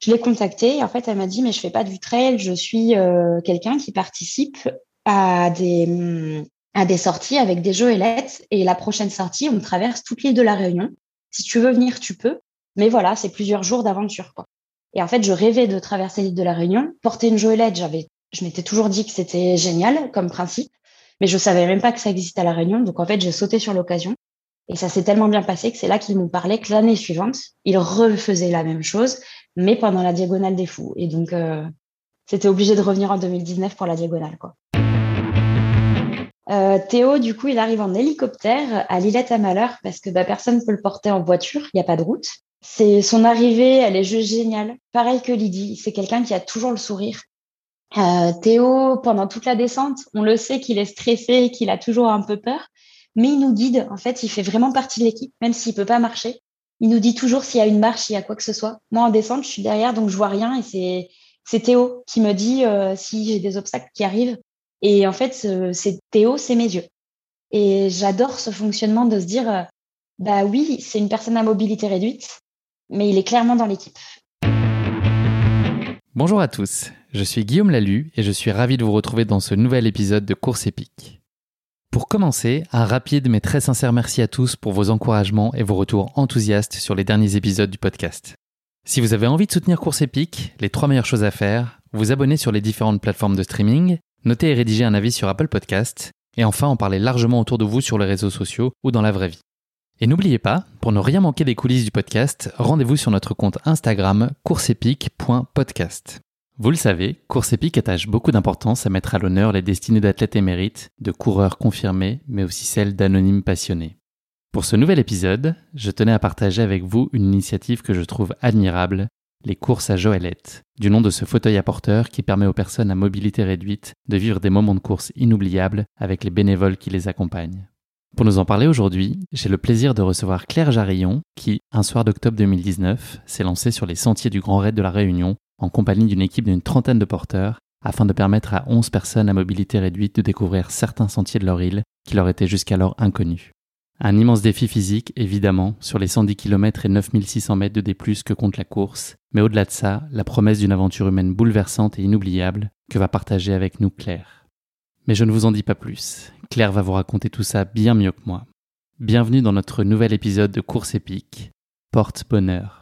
Je l'ai contactée et en fait, elle m'a dit, mais je fais pas du trail, je suis euh, quelqu'un qui participe à des, mm, à des sorties avec des joëlettes et la prochaine sortie, on traverse toute l'île de la Réunion. Si tu veux venir, tu peux. Mais voilà, c'est plusieurs jours d'aventure, quoi. Et en fait, je rêvais de traverser l'île de la Réunion. Porter une joëlette, j'avais, je m'étais toujours dit que c'était génial comme principe, mais je savais même pas que ça existait à la Réunion. Donc en fait, j'ai sauté sur l'occasion. Et ça s'est tellement bien passé que c'est là qu'ils m'ont parlé que l'année suivante, ils refaisaient la même chose, mais pendant la diagonale des fous. Et donc, euh, c'était obligé de revenir en 2019 pour la diagonale, quoi. Euh, Théo, du coup, il arrive en hélicoptère à Lillette à Malheur parce que bah, personne ne peut le porter en voiture, il n'y a pas de route. C'est son arrivée, elle est juste géniale. Pareil que Lydie, c'est quelqu'un qui a toujours le sourire. Euh, Théo, pendant toute la descente, on le sait qu'il est stressé, qu'il a toujours un peu peur, mais il nous guide. En fait, il fait vraiment partie de l'équipe, même s'il peut pas marcher. Il nous dit toujours s'il y a une marche, s'il y a quoi que ce soit. Moi, en descente, je suis derrière, donc je vois rien. Et c'est c'est Théo qui me dit euh, si j'ai des obstacles qui arrivent. Et en fait, c'est Théo, c'est mes yeux. Et j'adore ce fonctionnement de se dire, euh, bah oui, c'est une personne à mobilité réduite, mais il est clairement dans l'équipe. Bonjour à tous, je suis Guillaume Lalu et je suis ravi de vous retrouver dans ce nouvel épisode de Course épique. Pour commencer, un rapide mais très sincère merci à tous pour vos encouragements et vos retours enthousiastes sur les derniers épisodes du podcast. Si vous avez envie de soutenir Course Épique, les trois meilleures choses à faire, vous abonner sur les différentes plateformes de streaming, noter et rédiger un avis sur Apple Podcast, et enfin en parler largement autour de vous sur les réseaux sociaux ou dans la vraie vie. Et n'oubliez pas, pour ne rien manquer des coulisses du podcast, rendez-vous sur notre compte Instagram courseepique.podcast. Vous le savez, Course Épique attache beaucoup d'importance à mettre à l'honneur les destinées d'athlètes émérites, de coureurs confirmés, mais aussi celles d'anonymes passionnés. Pour ce nouvel épisode, je tenais à partager avec vous une initiative que je trouve admirable, les courses à Joëlette, du nom de ce fauteuil apporteur qui permet aux personnes à mobilité réduite de vivre des moments de course inoubliables avec les bénévoles qui les accompagnent. Pour nous en parler aujourd'hui, j'ai le plaisir de recevoir Claire Jarillon qui, un soir d'octobre 2019, s'est lancée sur les sentiers du Grand Raid de la Réunion en compagnie d'une équipe d'une trentaine de porteurs, afin de permettre à 11 personnes à mobilité réduite de découvrir certains sentiers de leur île qui leur étaient jusqu'alors inconnus. Un immense défi physique, évidemment, sur les 110 km et 9600 mètres de D+, que compte la course, mais au-delà de ça, la promesse d'une aventure humaine bouleversante et inoubliable que va partager avec nous Claire. Mais je ne vous en dis pas plus. Claire va vous raconter tout ça bien mieux que moi. Bienvenue dans notre nouvel épisode de Course épique. Porte bonheur.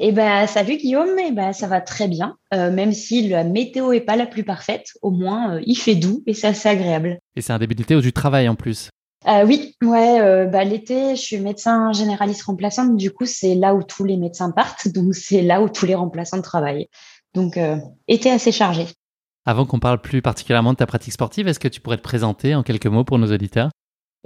Eh ben, salut Guillaume, eh ben, ça va très bien. Euh, même si la météo est pas la plus parfaite, au moins euh, il fait doux et c'est assez agréable. Et c'est un début d'été où du travail en plus. Euh, oui, ouais. bah, l'été, je suis médecin généraliste remplaçante. Du coup, c'est là où tous les médecins partent, donc c'est là où tous les remplaçants travaillent. Donc, été assez chargé. Avant qu'on parle plus particulièrement de ta pratique sportive, est-ce que tu pourrais te présenter en quelques mots pour nos auditeurs?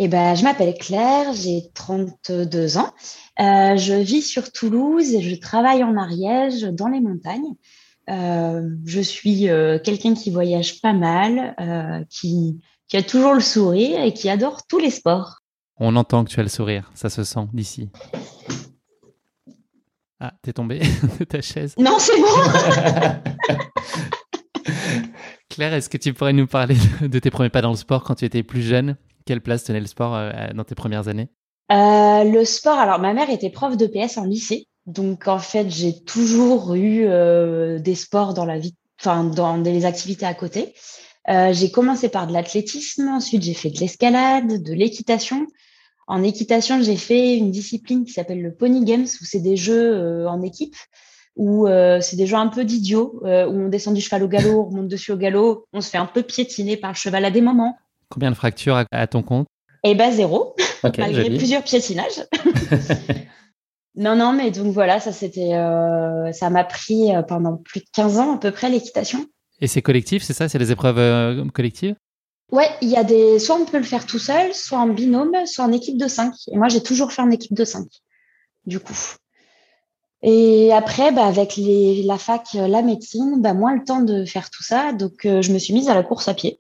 Eh ben, je m'appelle Claire, j'ai 32 ans. Euh, je vis sur Toulouse et je travaille en Ariège, dans les montagnes. Euh, je suis euh, quelqu'un qui voyage pas mal, qui, qui a toujours le sourire et qui adore tous les sports. On entend que tu as le sourire, ça se sent d'ici. Ah, t'es tombé de ta chaise Non, c'est bon Claire, est-ce que tu pourrais nous parler de tes premiers pas dans le sport quand tu étais plus jeune? Quelle place tenait le sport euh, dans tes premières années? Euh, Le sport, alors ma mère était prof de PS en lycée. Donc en fait, j'ai toujours eu euh, des sports dans la vie, enfin dans des activités à côté. J'ai commencé par de l'athlétisme, ensuite j'ai fait de l'escalade, de l'équitation. En équitation, j'ai fait une discipline qui s'appelle le Pony Games, où c'est des jeux en équipe, où c'est des jeux un peu d'idiots, où on descend du cheval au galop, on monte dessus au galop, on se fait un peu piétiner par le cheval à des moments. Combien de fractures à, ton compte? Eh ben zéro, malgré plusieurs piétinages. non, non, mais donc voilà, ça c'était, ça m'a pris pendant plus de 15 ans à peu près l'équitation. Et c'est collectif, c'est ça? C'est des épreuves collectives? Ouais, il y a des. Soit on peut le faire tout seul, soit en binôme, soit en équipe de 5. Et moi, j'ai toujours fait en équipe de 5, du coup. Et après, bah, avec les, la fac, la médecine, bah, moins le temps de faire tout ça. Donc, euh, je me suis mise à la course à pied.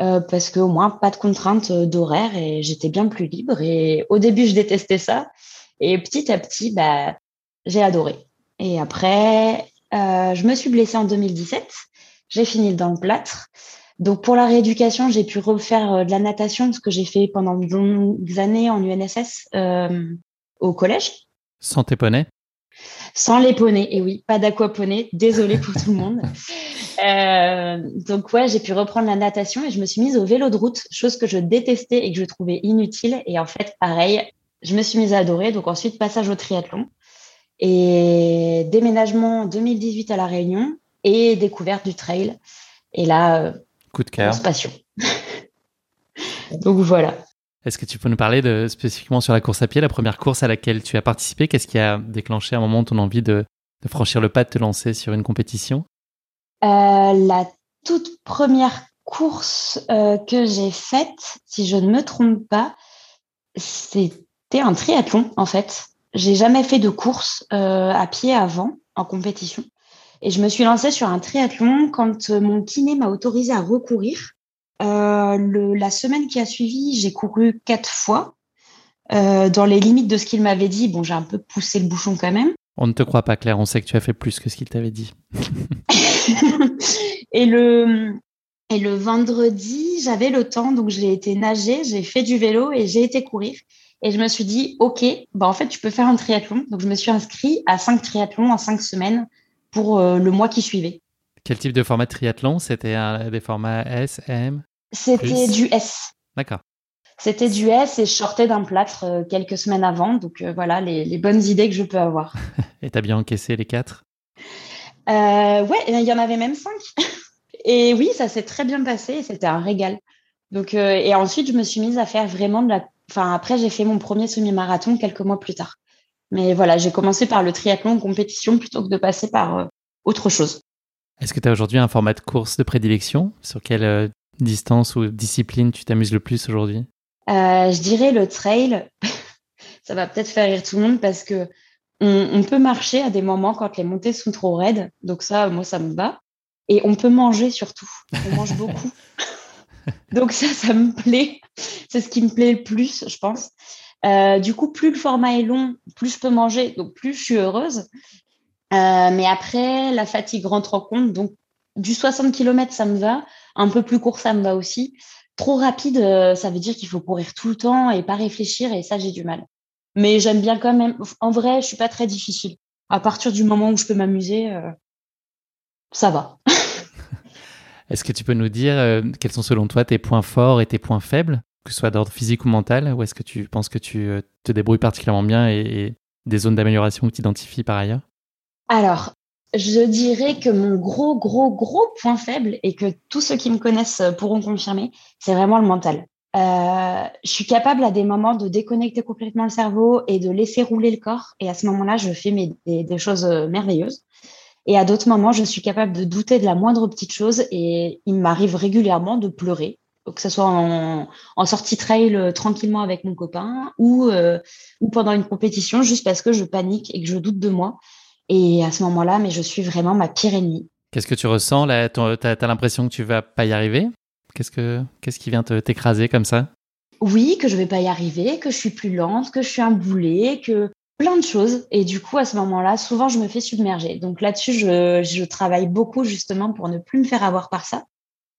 Euh, parce qu'au moins, pas de contraintes d'horaire et j'étais bien plus libre. Et au début, je détestais ça. Et petit à petit, bah, j'ai adoré. Et après, euh, je me suis blessée en 2017. J'ai fini dans le plâtre. Donc pour la rééducation, j'ai pu refaire euh, de la natation, ce que j'ai fait pendant de longues années en UNSS euh, au collège. Sans tes poneys? Sans les poneys, et oui, pas d'aquaponey, désolé pour tout le monde. Euh, donc ouais, j'ai pu reprendre la natation et je me suis mise au vélo de route, chose que je détestais et que je trouvais inutile. Et en fait, pareil, je me suis mise à adorer. Donc ensuite, passage au triathlon et déménagement en 2018 à La Réunion et découverte du trail. Et là, Coup de cœur. Passion. Donc voilà. Est-ce que tu peux nous parler de, spécifiquement sur la course à pied, la première course à laquelle tu as participé? Qu'est-ce qui a déclenché à un moment ton envie de, franchir le pas, de te lancer sur une compétition? euh, La toute première course euh, que j'ai faite, si je ne me trompe pas, c'était un triathlon en fait. J'ai jamais fait de course euh, à pied avant en compétition. Et je me suis lancée sur un triathlon quand euh, mon kiné m'a autorisé à recourir. Euh, la semaine qui a suivi, j'ai couru quatre fois. Euh, dans les limites de ce qu'il m'avait dit, bon, j'ai un peu poussé le bouchon quand même. On ne te croit pas, Claire. On sait que tu as fait plus que ce qu'il t'avait dit. et le et le vendredi, j'avais le temps, donc j'ai été nager, j'ai fait du vélo et j'ai été courir. Et je me suis dit, ok, bah en fait, tu peux faire un triathlon. Donc je me suis inscrite à cinq triathlons en cinq semaines pour euh, le mois qui suivait. Quel type de format de triathlon? C'était des formats S, M C'était du S. D'accord. C'était du S et je sortais d'un plâtre euh, quelques semaines avant. Donc euh, voilà les, bonnes idées que je peux avoir. et t'as bien encaissé les quatre? Ouais, il y en avait même cinq. et oui, ça s'est très bien passé c'était un régal. Donc, et ensuite, je me suis mise à faire vraiment de la. Enfin, après, j'ai fait mon premier semi-marathon quelques mois plus tard. Mais voilà, j'ai commencé par le triathlon en compétition plutôt que de passer par euh, autre chose. Est-ce que tu as aujourd'hui un format de course de prédilection Sur quelle euh, distance ou discipline tu t'amuses le plus aujourd'hui? Euh, Je dirais le trail. ça va peut-être faire rire tout le monde parce que on, peut marcher à des moments quand les montées sont trop raides. Donc ça, moi, ça me bat. Et on peut manger surtout. On mange beaucoup. Donc ça, ça me plaît. C'est ce qui me plaît le plus, je pense. Euh, du coup, plus le format est long, plus je peux manger, donc plus je suis heureuse. Euh, mais après, la fatigue rentre en compte. Donc, du 60 km, ça me va. Un peu plus court, ça me va aussi. Trop rapide, euh, ça veut dire qu'il faut courir tout le temps et pas réfléchir. Et ça, j'ai du mal. Mais j'aime bien quand même. En vrai, je suis pas très difficile. À partir du moment où je peux m'amuser, ça va. Est-ce que tu peux nous dire quels sont selon toi tes points forts et tes points faibles que ce soit d'ordre physique ou mental, ou est-ce que tu penses que tu euh, te débrouilles particulièrement bien et, des zones d'amélioration que tu identifies par ailleurs? Alors, je dirais que mon gros, gros, gros point faible, et que tous ceux qui me connaissent pourront confirmer, c'est vraiment le mental. Euh, je suis capable à des moments de déconnecter complètement le cerveau et de laisser rouler le corps. Et à ce moment-là, je fais des, choses euh, merveilleuses. Et à d'autres moments, je suis capable de douter de la moindre petite chose et il m'arrive régulièrement de pleurer que ce soit en, sortie trail euh, tranquillement avec mon copain ou, euh, ou pendant une compétition juste parce que je panique et que je doute de moi. Et à ce moment-là, mais je suis vraiment ma pire ennemie. Qu'est-ce que tu ressens là? Tu as, l'impression que tu vas pas y arriver? Qu'est-ce que qu'est-ce qui vient t'écraser comme ça? Oui, que je vais pas y arriver, que je suis plus lente, que je suis un boulet, que plein de choses. Et du coup, à ce moment-là, souvent, je me fais submerger. Donc là-dessus, je, je travaille beaucoup justement pour ne plus me faire avoir par ça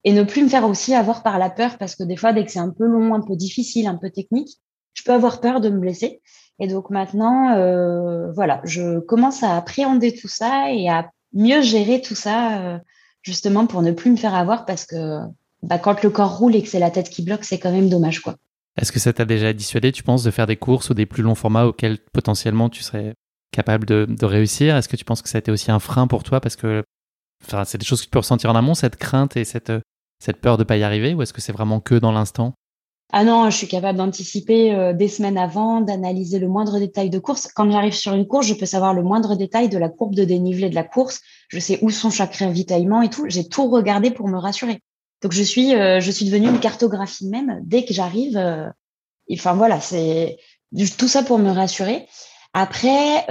et ne plus me faire aussi avoir par la peur parce que des fois, dès que c'est un peu long, un peu difficile, un peu technique, je peux avoir peur de me blesser. Et donc maintenant, euh, voilà, je commence à appréhender tout ça et à mieux gérer tout ça, euh, justement pour ne plus me faire avoir parce que bah, quand le corps roule et que c'est la tête qui bloque, c'est quand même dommage, quoi. Est-ce que ça t'a déjà dissuadé, tu penses, de faire des courses ou des plus longs formats auxquels potentiellement tu serais capable de, réussir? Est-ce que tu penses que ça a été aussi un frein pour toi parce que c'est des choses que tu peux ressentir en amont, cette crainte et cette, cette peur de pas y arriver, ou est-ce que c'est vraiment que dans l'instant? Ah non, je suis capable d'anticiper euh, des semaines avant, d'analyser le moindre détail de course. Quand j'arrive sur une course, je peux savoir le moindre détail de la courbe de dénivelé de la course. Je sais où sont chaque ravitaillement et tout. J'ai tout regardé pour me rassurer. Donc je suis, euh, je suis devenue une cartographie même dès que j'arrive. Euh, enfin voilà, c'est tout ça pour me rassurer. Après,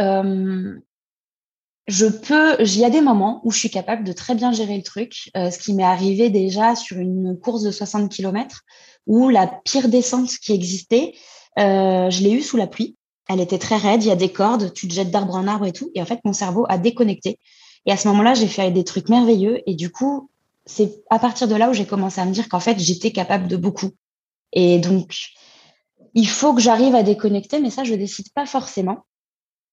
je peux, il y a des moments où je suis capable de très bien gérer le truc, ce qui m'est arrivé déjà sur une course de 60 km où la pire descente qui existait, euh, je l'ai eue sous la pluie. Elle était très raide, il y a des cordes, tu te jettes d'arbre en arbre et tout. Et en fait, mon cerveau a déconnecté. Et à ce moment-là, j'ai fait des trucs merveilleux. Et du coup, c'est à partir de là où j'ai commencé à me dire qu'en fait, j'étais capable de beaucoup. Et donc, il faut que j'arrive à déconnecter, mais ça, je décide pas forcément.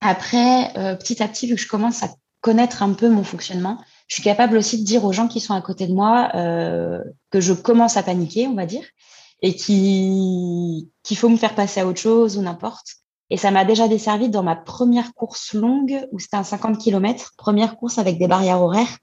Après, euh, petit à petit, vu que je commence à connaître un peu mon fonctionnement, je suis capable aussi de dire aux gens qui sont à côté de moi euh, que je commence à paniquer, on va dire, et qui qu'il faut me faire passer à autre chose ou n'importe. Et ça m'a déjà desservi dans ma première course longue où c'était un 50 km, première course avec des barrières horaires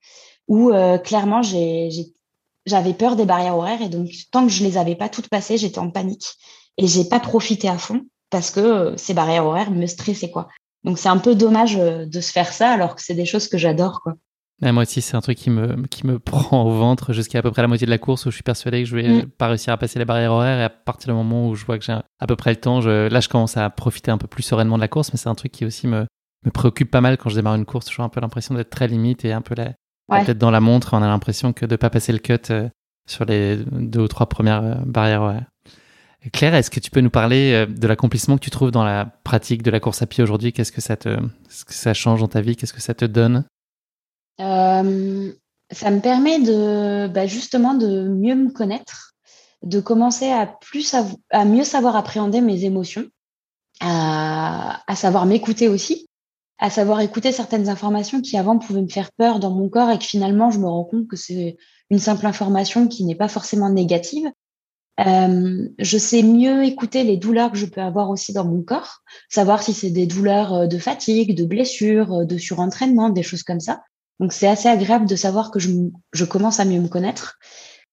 où euh, clairement j'avais peur des barrières horaires et donc tant que je les avais pas toutes passées, j'étais en panique et j'ai pas profité à fond parce que euh, ces barrières horaires me stressaient quoi. Donc c'est un peu dommage euh, de se faire ça alors que c'est des choses que j'adore quoi moi aussi, c'est un truc qui me, qui me prend au ventre jusqu'à à peu près la moitié de la course où je suis persuadé que je vais mm. pas réussir à passer les barrières horaires. Et à partir du moment où je vois que j'ai à peu près le temps, je, là, je commence à profiter un peu plus sereinement de la course. Mais c'est un truc qui aussi me, me préoccupe pas mal quand je démarre une course. J'ai un peu l'impression d'être très limite et un peu la, tête dans la montre. On a l'impression que de pas passer le cut euh, sur les deux ou trois premières euh, barrières horaires. Claire, est-ce que tu peux nous parler euh, de l'accomplissement que tu trouves dans la pratique de la course à pied aujourd'hui? Qu'est-ce que ça te, ce que ça change dans ta vie? Qu'est-ce que ça te donne? Euh, ça me permet de bah, justement de mieux me connaître, de commencer à plus à, mieux savoir appréhender mes émotions, à, à savoir m'écouter aussi, à savoir écouter certaines informations qui avant pouvaient me faire peur dans mon corps et que finalement je me rends compte que c'est une simple information qui n'est pas forcément négative. Euh, je sais mieux écouter les douleurs que je peux avoir aussi dans mon corps, savoir si c'est des douleurs euh, de fatigue, de blessures, de surentraînement, des choses comme ça. Donc c'est assez agréable de savoir que je, je commence à mieux me connaître.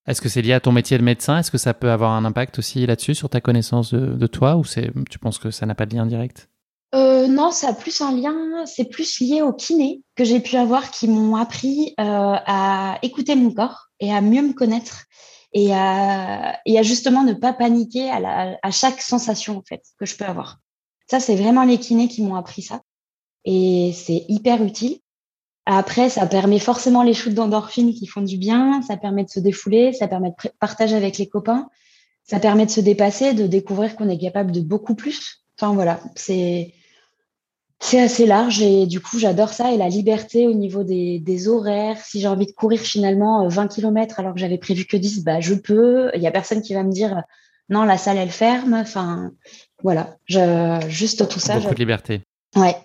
Est-ce que c'est lié à ton métier de médecin? Est-ce que ça peut avoir un impact aussi là-dessus sur ta connaissance de, de toi ou c'est tu penses que ça n'a pas de lien direct? Euh, non, ça a plus un lien, c'est plus lié aux kinés que j'ai pu avoir qui m'ont appris euh, à écouter mon corps et à mieux me connaître et à, et à justement ne pas paniquer à, la, à chaque sensation en fait que je peux avoir. Ça, c'est vraiment les kinés qui m'ont appris ça et c'est hyper utile. Après, ça permet forcément les shoots d'endorphines qui font du bien, ça permet de se défouler, ça permet de partager avec les copains, ça permet de se dépasser, de découvrir qu'on est capable de beaucoup plus. Enfin voilà, c'est c'est assez large et du coup j'adore ça et la liberté au niveau des, des horaires. Si j'ai envie de courir finalement 20 euh, km alors que j'avais prévu que 10, bah je peux. Il y a personne qui va me dire non la salle elle ferme. Enfin voilà, je, juste tout ça. Beaucoup de liberté. Ouais,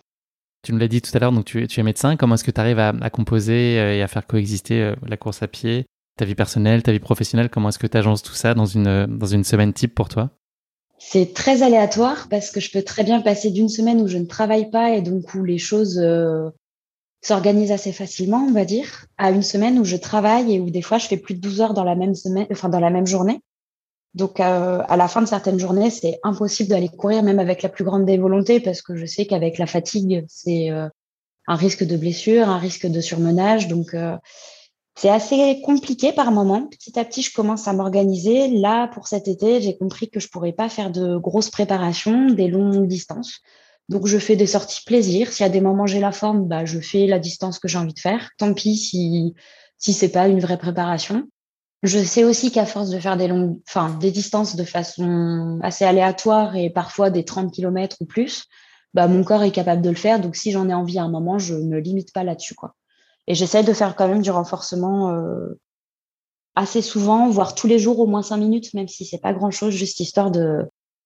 tu nous l'as dit tout à l'heure, donc tu, es médecin. Comment est-ce que tu arrives à, composer euh, et à faire coexister euh, la course à pied, ta vie personnelle, ta vie professionnelle? Comment est-ce que tu agences tout ça dans une, dans une semaine type pour toi? C'est très aléatoire parce que je peux très bien passer d'une semaine où je ne travaille pas et donc où les choses euh, s'organisent assez facilement, on va dire, à une semaine où je travaille et où des fois je fais plus de 12 heures dans la même semaine, enfin dans la même journée. Donc, euh, à la fin de certaines journées, c'est impossible d'aller courir, même avec la plus grande des volontés, parce que je sais qu'avec la fatigue, c'est euh, un risque de blessure, un risque de surmenage. Donc, euh, c'est assez compliqué par moment. Petit à petit, je commence à m'organiser. Là, pour cet été, j'ai compris que je pourrais pas faire de grosses préparations, des longues distances. Donc, je fais des sorties plaisir. Y a des moments j'ai la forme, bah, je fais la distance que j'ai envie de faire. Tant pis si si c'est pas une vraie préparation. Je sais aussi qu'à force de faire des longues, des distances de façon assez aléatoire et parfois des 30 km ou plus, bah, mon corps est capable de le faire. Donc, si j'en ai envie à un moment, je ne me limite pas là-dessus. Et j'essaie de faire quand même du renforcement euh, assez souvent, voire tous les jours, au moins cinq minutes, même si c'est pas grand-chose, juste histoire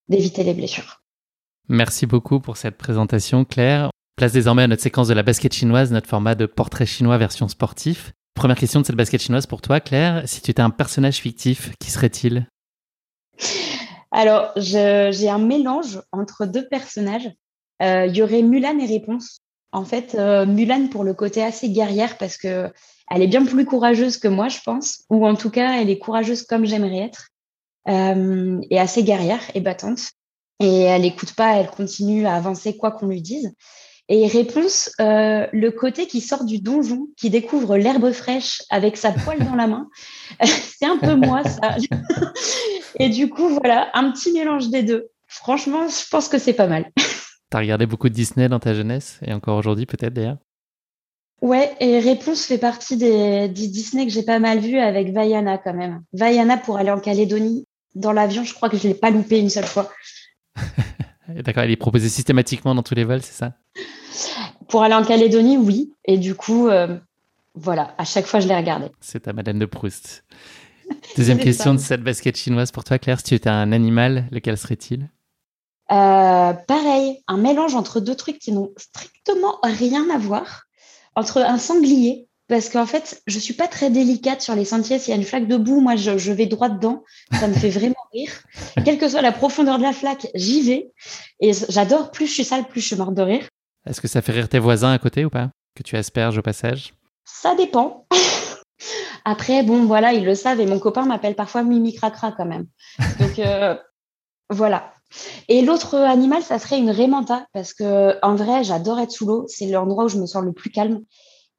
d'éviter les blessures. Merci beaucoup pour cette présentation, Claire. Place désormais à notre séquence de la basket chinoise, notre format de portrait chinois version sportif. Première question de cette basket chinoise pour toi, Claire. Si tu étais un personnage fictif, qui serait-il? Alors, j'ai un mélange entre deux personnages. Euh, il y aurait Mulan et Réponse. En fait, euh, Mulan pour le côté assez guerrière parce que elle est bien plus courageuse que moi, je pense, ou en tout cas, elle est courageuse comme j'aimerais être, euh, et assez guerrière et battante. Et elle n'écoute pas, elle continue à avancer quoi qu'on lui dise. Et réponse, euh, le côté qui sort du donjon, qui découvre l'herbe fraîche avec sa poêle dans la main, c'est un peu moi ça. et du coup, voilà, un petit mélange des deux. Franchement, je pense que c'est pas mal. T'as regardé beaucoup de Disney dans ta jeunesse et encore aujourd'hui peut-être d'ailleurs? Ouais, et Réponse fait partie des, Disney que j'ai pas mal vu avec Vaiana quand même. Vaiana pour aller en Calédonie. Dans l'avion, je crois que je l'ai pas loupé une seule fois. D'accord, elle est proposée systématiquement dans tous les vols, c'est ça? Pour aller en Calédonie, oui. Et du coup, euh, voilà, à chaque fois, je l'ai regardé. C'est ta Madeleine de Proust. Deuxième question de cette basket chinoise pour toi, Claire. Si tu étais un animal, lequel serait-il? Euh, pareil, un mélange entre deux trucs qui n'ont strictement rien à voir. Entre un sanglier, parce qu'en fait, je suis pas très délicate sur les sentiers. S'il y a une flaque de boue, moi, je, vais droit dedans. Ça me fait vraiment rire. Quelle que soit la profondeur de la flaque, j'y vais. Et j'adore. Plus je suis sale, plus je suis morte de rire. Est-ce que ça fait rire tes voisins à côté ou pas? Que tu asperges au passage? Ça dépend. Après, bon, voilà, ils le savent. Et mon copain m'appelle parfois Mimi Cracra quand même. Donc, euh, voilà. Et l'autre animal, ça serait une rémanta, parce que en vrai, j'adore être sous l'eau. C'est l'endroit où je me sens le plus calme.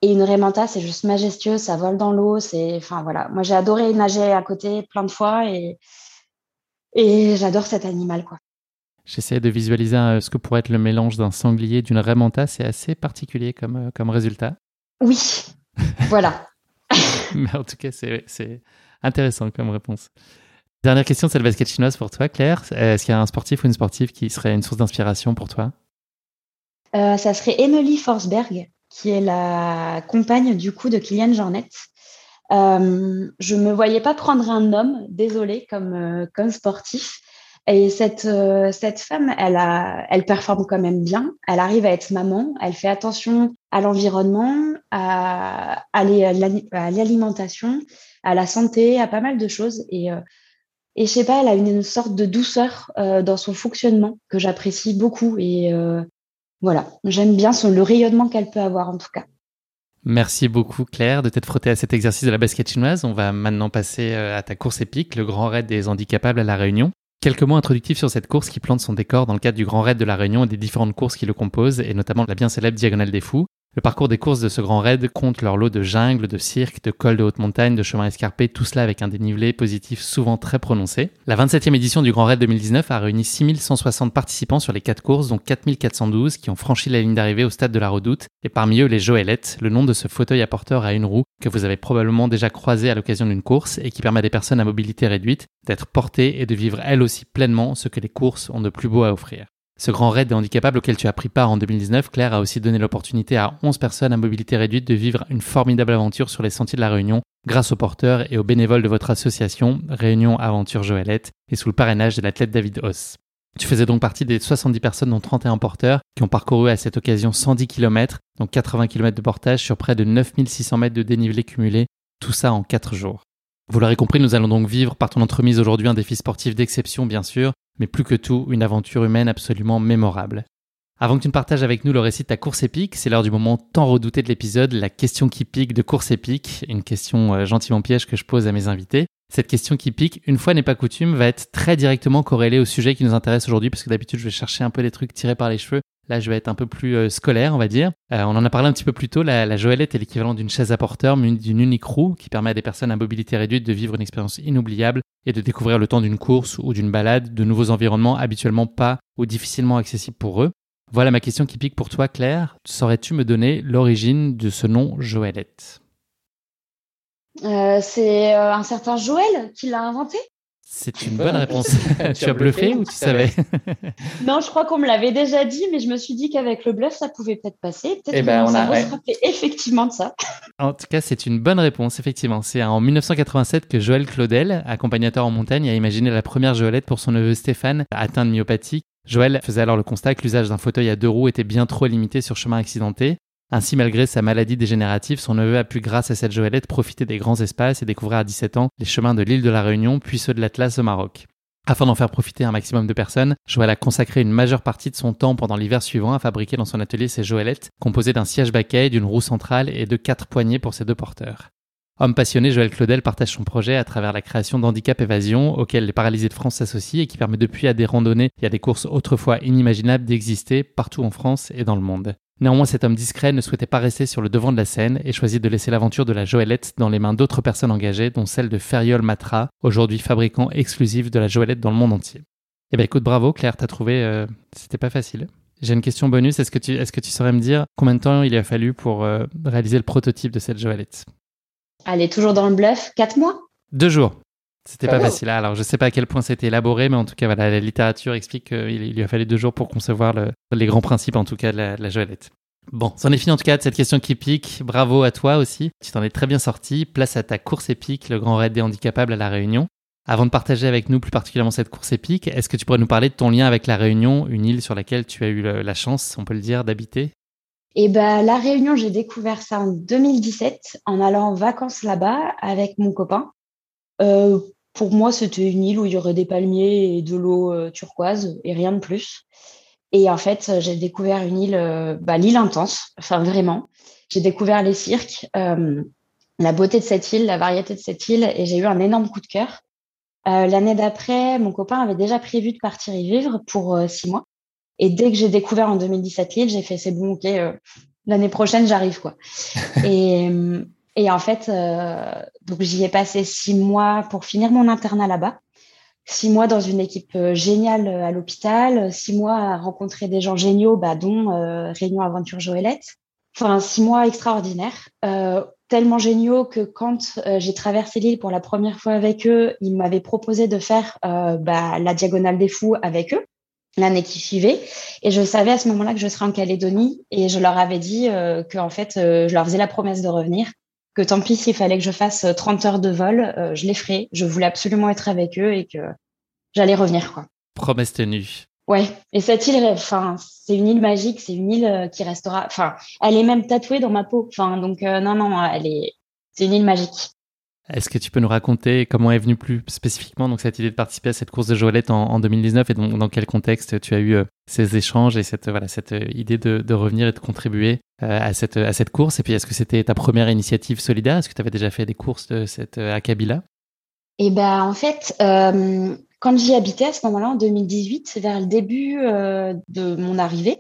Et une rémanta, c'est juste majestueux, ça vole dans l'eau. C'est, enfin voilà, moi j'ai adoré nager à côté plein de fois et et j'adore cet animal quoi. J'essaie de visualiser ce que pourrait être le mélange d'un sanglier et d'une rémanta. C'est assez particulier comme, euh, comme résultat. Oui, voilà. Mais en tout cas, c'est intéressant comme réponse. Dernière question, c'est le basket chinoise pour toi, Claire. Est-ce qu'il y a un sportif ou une sportive qui serait une source d'inspiration pour toi? Euh, Ça serait Emily Forsberg, qui est la compagne du coup de Kylian Jornet. Euh, je ne me voyais pas prendre un homme, désolé, comme, euh, comme sportif. Et cette, cette femme, elle, a, elle performe quand même bien. Elle arrive à être maman. Elle fait attention à l'environnement, à, à l'alimentation, à la santé, à pas mal de choses. Et et je sais pas, elle a une, sorte de douceur euh, dans son fonctionnement que j'apprécie beaucoup. Et euh, voilà, j'aime bien le rayonnement qu'elle peut avoir en tout cas. Merci beaucoup Claire de t'être frottée à cet exercice de la basket chinoise. On va maintenant passer euh, à ta course épique, le Grand Raid des handicapables à La Réunion. Quelques mots introductifs sur cette course qui plante son décor dans le cadre du Grand Raid de La Réunion et des différentes courses qui le composent, et notamment la bien célèbre Diagonale des Fous. Le parcours des courses de ce grand raid compte leur lot de jungle, de cirque, de cols de haute montagne, de chemins escarpés, tout cela avec un dénivelé positif souvent très prononcé. La 27e édition du Grand Raid 2019 a réuni 6160 participants sur les 4 courses, dont 4412 qui ont franchi la ligne d'arrivée au stade de la Redoute, et parmi eux les Joëlettes, le nom de ce fauteuil à porteur à une roue que vous avez probablement déjà croisé à l'occasion d'une course et qui permet à des personnes à mobilité réduite d'être portées et de vivre elles aussi pleinement ce que les courses ont de plus beau à offrir. Ce grand raid des handicapables auquel tu as pris part en 2019, Claire a aussi donné l'opportunité à 11 personnes à mobilité réduite de vivre une formidable aventure sur les sentiers de la Réunion grâce aux porteurs et aux bénévoles de votre association Réunion Aventure Joëlette et sous le parrainage de l'athlète David Hoss. Tu faisais donc partie des 70 personnes dont 31 porteurs qui ont parcouru à cette occasion 110 km, donc 80 km de portage sur près de 9600 mètres de dénivelé cumulé, tout ça en 4 jours. Vous l'aurez compris, nous allons donc vivre par ton entremise aujourd'hui un défi sportif d'exception bien sûr, mais plus que tout, une aventure humaine absolument mémorable. Avant que tu ne partages avec nous le récit de ta course épique, c'est l'heure du moment tant redouté de l'épisode, la question qui pique de course épique, une question euh, gentiment piège que je pose à mes invités. Cette question qui pique, une fois n'est pas coutume, va être très directement corrélée au sujet qui nous intéresse aujourd'hui, parce que d'habitude je vais chercher un peu des trucs tirés par les cheveux. Là, je vais être un peu plus euh, scolaire, on va dire. Euh, on en a parlé un petit peu plus tôt. La, Joëlette est l'équivalent d'une chaise à porteur, d'une unique roue qui permet à des personnes à mobilité réduite de vivre une expérience inoubliable et de découvrir le temps d'une course ou d'une balade de nouveaux environnements habituellement pas ou difficilement accessibles pour eux. Voilà ma question qui pique pour toi, Claire. Saurais-tu me donner l'origine de ce nom Joëlette? Euh, C'est un certain Joël qui l'a inventé? C'est une bonne réponse. tu as bluffé ou tu savais Non, je crois qu'on me l'avait déjà dit, mais je me suis dit qu'avec le bluff, ça pouvait peut-être passer. Peut-être Eh ben, que on a- cerveau ouais. se rappelait effectivement de ça. En tout cas, c'est une bonne réponse, effectivement. C'est en 1987 que Joël Claudel, accompagnateur en montagne, a imaginé la première joëlette pour son neveu Stéphane, atteint de myopathie. Joël faisait alors le constat que l'usage d'un fauteuil à deux roues était bien trop limité sur chemin accidenté. Ainsi, malgré sa maladie dégénérative, son neveu a pu, grâce à cette joëlette, profiter des grands espaces et découvrir à 17 ans les chemins de l'île de la Réunion, puis ceux de l'Atlas au Maroc. Afin d'en faire profiter un maximum de personnes, Joël a consacré une majeure partie de son temps pendant l'hiver suivant à fabriquer dans son atelier ses joëlettes, composées d'un siège baquet, d'une roue centrale et de quatre poignées pour ses deux porteurs. Homme passionné, Joël Claudel partage son projet à travers la création d'Handicap Évasion, auquel les paralysés de France s'associent et qui permet depuis à des randonnées et à des courses autrefois inimaginables d'exister partout en France et dans le monde. Néanmoins, cet homme discret ne souhaitait pas rester sur le devant de la scène et choisit de laisser l'aventure de la Joëlette dans les mains d'autres personnes engagées, dont celle de Ferriol Matra, aujourd'hui fabricant exclusif de la Joëlette dans le monde entier. Eh ben écoute, bravo Claire, t'as trouvé, euh, c'était pas facile. J'ai une question bonus, est-ce que, tu, est-ce que tu saurais me dire combien de temps il a fallu pour euh, réaliser le prototype de cette Joëlette? Elle est toujours dans le bluff? Quatre mois? Deux jours. C'était pas Ah facile. Alors, je sais pas à quel point c'était élaboré, mais en tout cas, voilà, la littérature explique qu'il il lui a fallu deux jours pour concevoir le- les grands principes, en tout cas, de la, de la Joëlette. Bon, c'en est fini en tout cas de cette question qui pique. Bravo à toi aussi. Tu t'en es très bien sorti. Place à ta course épique, le Grand Raid des Handicapables à La Réunion. Avant de partager avec nous plus particulièrement cette course épique, est-ce que tu pourrais nous parler de ton lien avec La Réunion, une île sur laquelle tu as eu la chance, on peut le dire, d'habiter? Et ben la Réunion, j'ai découvert ça en 2017 en allant en vacances là-bas avec mon copain. Euh, pour moi, c'était une île où il y aurait des palmiers et de l'eau euh, turquoise et rien de plus. Et en fait, j'ai découvert une île, euh, bah, l'île intense, enfin vraiment. J'ai découvert les cirques, euh, la beauté de cette île, la variété de cette île, et j'ai eu un énorme coup de cœur. Euh, L'année d'après, mon copain avait déjà prévu de partir y vivre pour euh, six mois. Et dès que j'ai découvert en 2017 l'île, j'ai fait c'est bon, ok, l'année prochaine j'arrive quoi. et, et en fait, euh, donc j'y ai passé six mois pour finir mon internat là-bas. Six mois dans une équipe euh, géniale euh, à l'hôpital, six mois à rencontrer des gens géniaux, bah, dont euh, Réunion Aventure Joëlette. Enfin, six mois extraordinaires, euh, tellement géniaux que quand j'ai traversé l'île pour la première fois avec eux, ils m'avaient proposé de faire bah, la diagonale des fous avec eux l'année qui suivait. Et je savais à ce moment-là que je serais en Calédonie et je leur avais dit que en fait, je leur faisais la promesse de revenir, que tant pis s'il fallait que je fasse euh, 30 heures de vol, euh, je les ferais. Je voulais absolument être avec eux et que j'allais revenir quoi. Promesse tenue. Ouais, et cette île, enfin, c'est une île magique, c'est une île euh, qui restera, enfin, elle est même tatouée dans ma peau, enfin, donc euh, non, non, elle est, c'est une île magique. Est-ce que tu peux nous raconter comment est venue plus spécifiquement donc cette idée de participer à cette course de Joëlette en, en 2019 et donc dans quel contexte tu as eu euh, ces échanges et cette voilà cette euh, idée de, revenir et de contribuer euh, à cette à cette course? Et puis est-ce que c'était ta première initiative solidaire? Est-ce que tu avais déjà fait des courses de cette à Kabila? Et ben en fait, quand j'y habitais à ce moment-là, en 2018, vers le début de mon arrivée,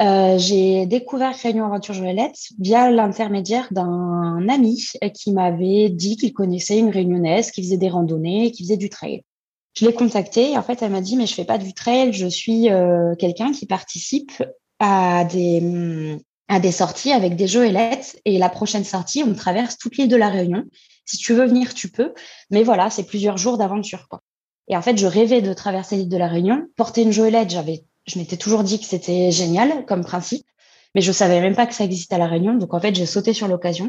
euh, j'ai découvert Réunion Aventure Joëlette via l'intermédiaire d'un ami qui m'avait dit qu'il connaissait une réunionnaise qui faisait des randonnées, qui faisait du trail. Je l'ai contactée et en fait, elle m'a dit mais je fais pas du trail, je suis euh, quelqu'un qui participe à des sorties avec des joëlettes et la prochaine sortie, on traverse toute l'île de la Réunion. Si tu veux venir, tu peux. Mais voilà, c'est plusieurs jours d'aventure. Et en fait, je rêvais de traverser l'île de la Réunion. Porter une joëlette, j'avais, je m'étais toujours dit que c'était génial comme principe, mais je savais même pas que ça existait à la Réunion. Donc en fait, j'ai sauté sur l'occasion.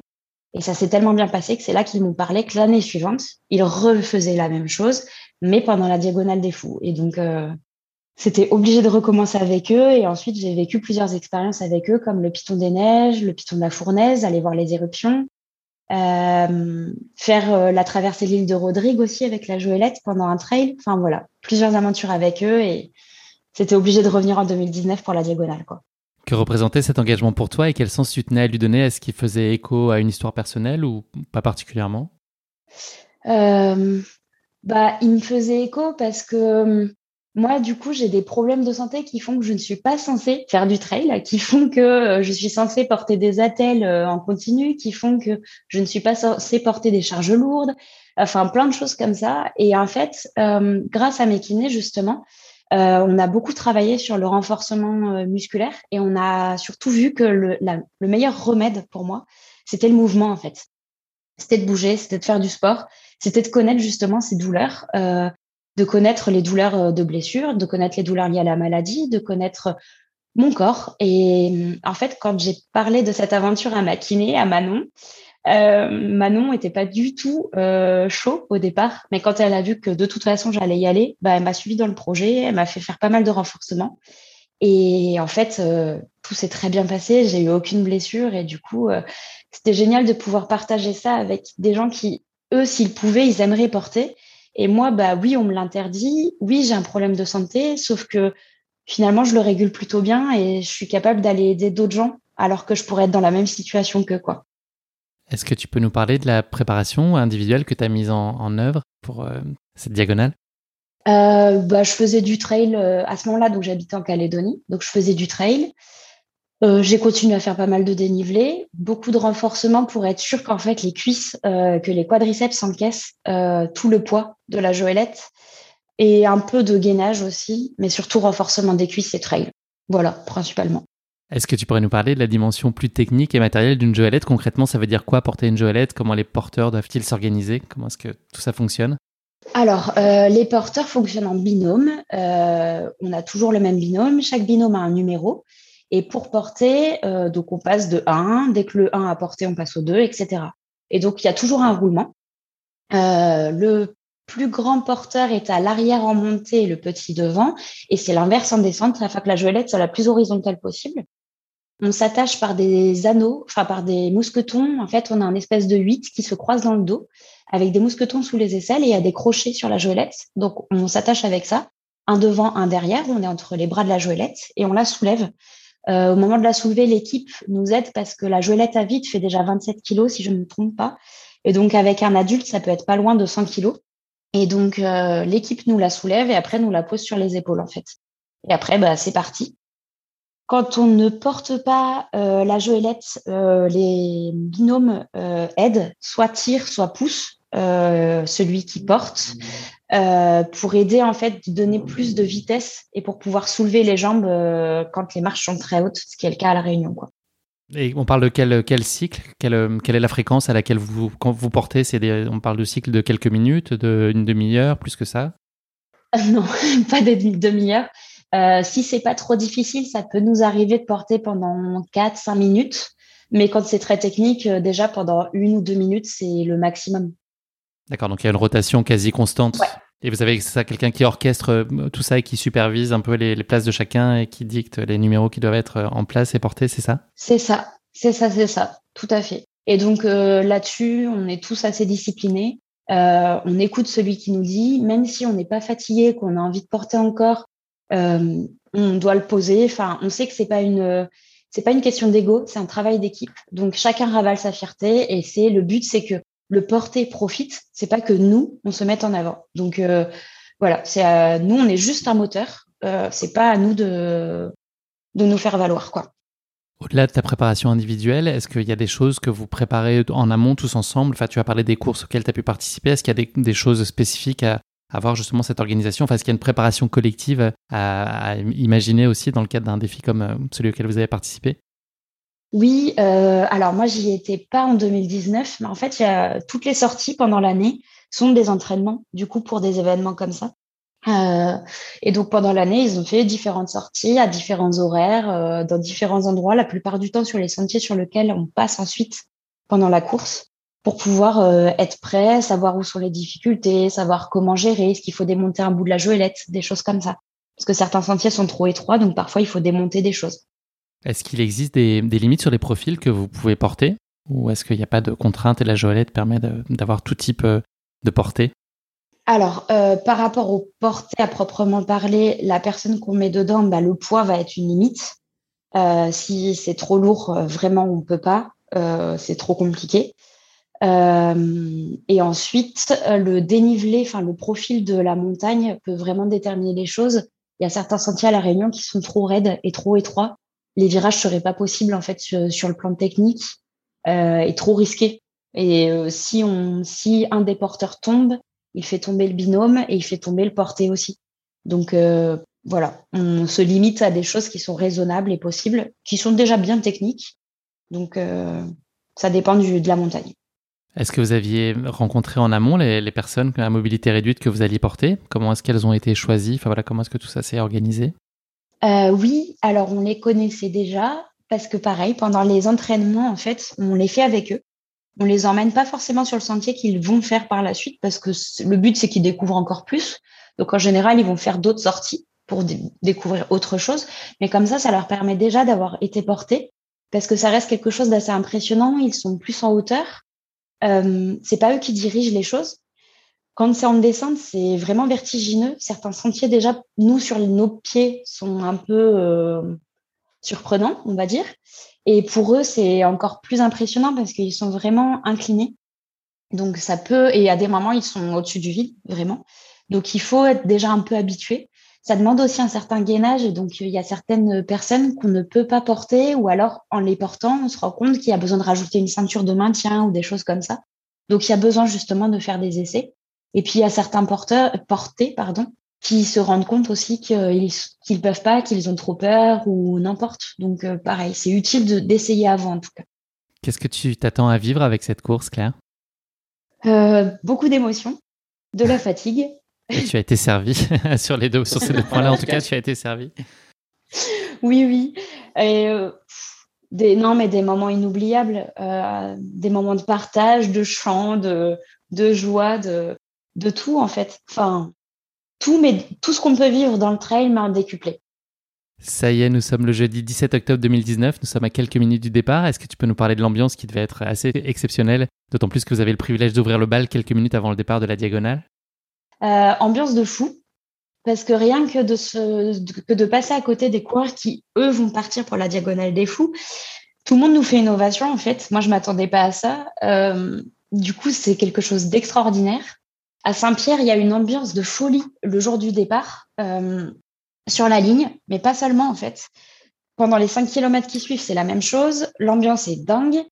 Et ça s'est tellement bien passé que c'est là qu'ils m'ont parlé que l'année suivante, ils refaisaient la même chose, mais pendant la diagonale des fous. Et donc, euh, c'était obligé de recommencer avec eux. Et ensuite, j'ai vécu plusieurs expériences avec eux, comme le Piton des Neiges, le Piton de la Fournaise, aller voir les éruptions. Euh, faire euh, la traversée de l'île de Rodrigue aussi avec la Joëlette pendant un trail. Enfin voilà, plusieurs aventures avec eux et c'était obligé de revenir en 2019 pour la diagonale. Quoi. Que représentait cet engagement pour toi et quel sens tu tenais à lui donner? Est-ce qu'il faisait écho à une histoire personnelle ou pas particulièrement? Euh, bah, Il me faisait écho parce que moi, du coup, j'ai des problèmes de santé qui font que je ne suis pas censée faire du trail, qui font que euh, je suis censée porter des attelles euh, en continu, qui font que je ne suis pas censée porter des charges lourdes, enfin plein de choses comme ça. Et en fait, euh, grâce à mes kinés, justement, euh, on a beaucoup travaillé sur le renforcement euh, musculaire et on a surtout vu que le, le meilleur remède pour moi, c'était le mouvement, en fait. C'était de bouger, c'était de faire du sport, c'était de connaître justement ces douleurs. Euh, de connaître les douleurs de blessure, de connaître les douleurs liées à la maladie, de connaître mon corps. Et en fait, quand j'ai parlé de cette aventure à ma kiné, à Manon, euh, Manon n'était pas du tout euh, chaud au départ, mais quand elle a vu que de toute façon j'allais y aller, bah, elle m'a suivi dans le projet, elle m'a fait faire pas mal de renforcements. Et en fait, euh, tout s'est très bien passé, j'ai eu aucune blessure et du coup, c'était génial de pouvoir partager ça avec des gens qui, eux, s'ils pouvaient, ils aimeraient porter. Et moi, bah oui, on me l'interdit, oui, j'ai un problème de santé, sauf que finalement, je le régule plutôt bien et je suis capable d'aller aider d'autres gens alors que je pourrais être dans la même situation que quoi. Est-ce que tu peux nous parler de la préparation individuelle que tu as mise en, œuvre pour euh, cette diagonale? Euh, bah, Je faisais du trail euh, à ce moment-là, donc j'habitais en Calédonie, donc je faisais du trail. j'ai continué à faire pas mal de dénivelé, beaucoup de renforcement pour être sûr qu'en fait les cuisses, que les quadriceps encaissent tout le poids de la joëlette et un peu de gainage aussi, mais surtout renforcement des cuisses et trail. Voilà, principalement. Est-ce que tu pourrais nous parler de la dimension plus technique et matérielle d'une joëlette? Concrètement, ça veut dire quoi porter une joëlette? Comment les porteurs doivent-ils s'organiser? Comment est-ce que tout ça fonctionne? Alors, euh, les porteurs fonctionnent en binôme. Euh, on a toujours le même binôme. Chaque binôme a un numéro. Et pour porter, euh, donc on passe de 1. Dès que le 1 a porté, on passe au 2, etc. Et donc, il y a toujours un roulement. le plus grand porteur est à l'arrière en montée le petit devant. Et c'est l'inverse en descente, afin que la joëlette soit la plus horizontale possible on s'attache par des anneaux, enfin par des mousquetons. En fait, on a un espèce de huit qui se croise dans le dos avec des mousquetons sous les aisselles et il y a des crochets sur la joëlette. Donc, on s'attache avec ça, un devant, un derrière. On est entre les bras de la joëlette et on la soulève. Euh, au moment de la soulever, l'équipe nous aide parce que la joëlette à vide fait déjà 27 kilos, si je ne me trompe pas. Et donc, avec un adulte, ça peut être pas loin de 100 kilos. Et donc, euh, l'équipe nous la soulève et après, nous la pose sur les épaules, en fait. Et après, bah, c'est parti. Quand on ne porte pas euh, la joëlette, euh, les binômes euh, aident, soit tirent, soit poussent celui qui porte, pour aider en fait, donner plus de vitesse et pour pouvoir soulever les jambes quand les marches sont très hautes, ce qui est le cas à la Réunion. Quoi. Et on parle de quel, quel cycle? Quelle, quelle, est la fréquence à laquelle vous, quand vous portez? On parle de cycle de quelques minutes, d'une demi-heure, plus que ça? Non, pas de demi-heure. Euh, si c'est pas trop difficile, ça peut nous arriver de porter pendant 4-5 minutes. Mais quand c'est très technique, euh, déjà pendant une ou deux minutes, c'est le maximum. D'accord, donc il y a une rotation quasi constante. Et vous avez ça quelqu'un qui orchestre euh, tout ça et qui supervise un peu les, places de chacun et qui dicte les numéros qui doivent être en place et portés, c'est ça? C'est ça, c'est ça, c'est ça, tout à fait. Et donc là-dessus, on est tous assez disciplinés. on écoute celui qui nous dit, même si on n'est pas fatigué, qu'on a envie de porter encore, on doit le poser. Enfin, on sait que c'est pas une c'est pas une question d'ego, c'est un travail d'équipe. Donc chacun ravale sa fierté et c'est le but, c'est que le porter profite. C'est pas que nous on se mette en avant. Donc euh, voilà, c'est nous on est juste un moteur. Euh, c'est pas à nous de de nous faire valoir quoi. Au-delà de ta préparation individuelle, est-ce qu'il y a des choses que vous préparez en amont tous ensemble? Enfin, tu as parlé des courses auxquelles tu as pu participer. Est-ce qu'il y a des, choses spécifiques à, avoir justement cette organisation. Enfin, qu'il y a une préparation collective à, imaginer aussi dans le cadre d'un défi comme euh, celui auquel vous avez participé? Oui, euh, alors moi, j'y étais pas en 2019, mais en fait, y a, toutes les sorties pendant l'année sont des entraînements, du coup, pour des événements comme ça. Euh, et donc pendant l'année, ils ont fait différentes sorties à différents horaires, dans différents endroits, la plupart du temps sur les sentiers sur lesquels on passe ensuite pendant la course pour pouvoir euh, être prêt, savoir où sont les difficultés, savoir comment gérer, est-ce qu'il faut démonter un bout de la joëlette, des choses comme ça. Parce que certains sentiers sont trop étroits, donc parfois il faut démonter des choses. Est-ce qu'il existe des, limites sur les profils que vous pouvez porter? Ou est-ce qu'il n'y a pas de contraintes et la joëlette permet d'avoir tout type euh, de portée? Alors, euh, par rapport aux portées à proprement parler, la personne qu'on met dedans, bah, le poids va être une limite. si c'est trop lourd, vraiment, on ne peut pas. c'est trop compliqué. Euh, et ensuite, le dénivelé, enfin le profil de la montagne peut vraiment déterminer les choses. Il y a certains sentiers à la Réunion qui sont trop raides et trop étroits. Les virages seraient pas possibles en fait sur, le plan technique euh, et trop risqués. Et euh, si on, si un des porteurs tombe, il fait tomber le binôme et il fait tomber le porté aussi. Donc euh, voilà, on se limite à des choses qui sont raisonnables et possibles, qui sont déjà bien techniques. Donc euh, ça dépend du, de la montagne. Est-ce que vous aviez rencontré en amont les, personnes à mobilité réduite que vous alliez porter? Comment est-ce qu'elles ont été choisies? Enfin voilà, comment est-ce que tout ça s'est organisé? Euh, Oui, alors on les connaissait déjà parce que pareil, pendant les entraînements, en fait, on les fait avec eux. On les emmène pas forcément sur le sentier qu'ils vont faire par la suite parce que le but c'est qu'ils découvrent encore plus. Donc en général, ils vont faire d'autres sorties pour découvrir autre chose. Mais comme ça, ça leur permet déjà d'avoir été portés parce que ça reste quelque chose d'assez impressionnant. Ils sont plus en hauteur. Euh, c'est pas eux qui dirigent les choses. Quand c'est en descente, c'est vraiment vertigineux. Certains sentiers, déjà, nous, sur nos pieds, sont un peu euh, surprenants, on va dire. Et pour eux, c'est encore plus impressionnant parce qu'ils sont vraiment inclinés. Donc, ça peut, et à des moments, ils sont au-dessus du vide, vraiment. Donc, il faut être déjà un peu habitué. Ça demande aussi un certain gainage. Donc, il y a certaines personnes qu'on ne peut pas porter ou alors, en les portant, on se rend compte qu'il y a besoin de rajouter une ceinture de maintien ou des choses comme ça. Donc, il y a besoin justement de faire des essais. Et puis, il y a certains porteurs, portés, pardon, qui se rendent compte aussi qu'ils ne peuvent pas, qu'ils ont trop peur ou n'importe. Donc, euh, pareil, c'est utile d'essayer avant, en tout cas. Qu'est-ce que tu t'attends à vivre avec cette course, Claire? Euh, Beaucoup d'émotions, de la fatigue. Et tu as été servi sur, les deux, sur ces deux points-là, en tout cas, tu as été servi. Oui, oui. Et, euh, des, non, mais des moments inoubliables, des moments de partage, de chant, de, de joie, de, de tout, en fait. Enfin, tout, mais tout ce qu'on peut vivre dans le trail m'a décuplé. Ça y est, nous sommes le jeudi 17 octobre 2019, nous sommes à quelques minutes du départ. Est-ce que tu peux nous parler de l'ambiance qui devait être assez exceptionnelle, d'autant plus que vous avez le privilège d'ouvrir le bal quelques minutes avant le départ de la diagonale? Euh, Ambiance de fou, parce que rien que de, se, que de passer à côté des coureurs qui, eux, vont partir pour la diagonale des fous, tout le monde nous fait une ovation en fait. Moi, je m'attendais pas à ça. Euh, du coup, c'est quelque chose d'extraordinaire. À Saint-Pierre, il y a une ambiance de folie le jour du départ euh, sur la ligne, mais pas seulement en fait. Pendant les 5 km qui suivent, c'est la même chose. L'ambiance est dingue.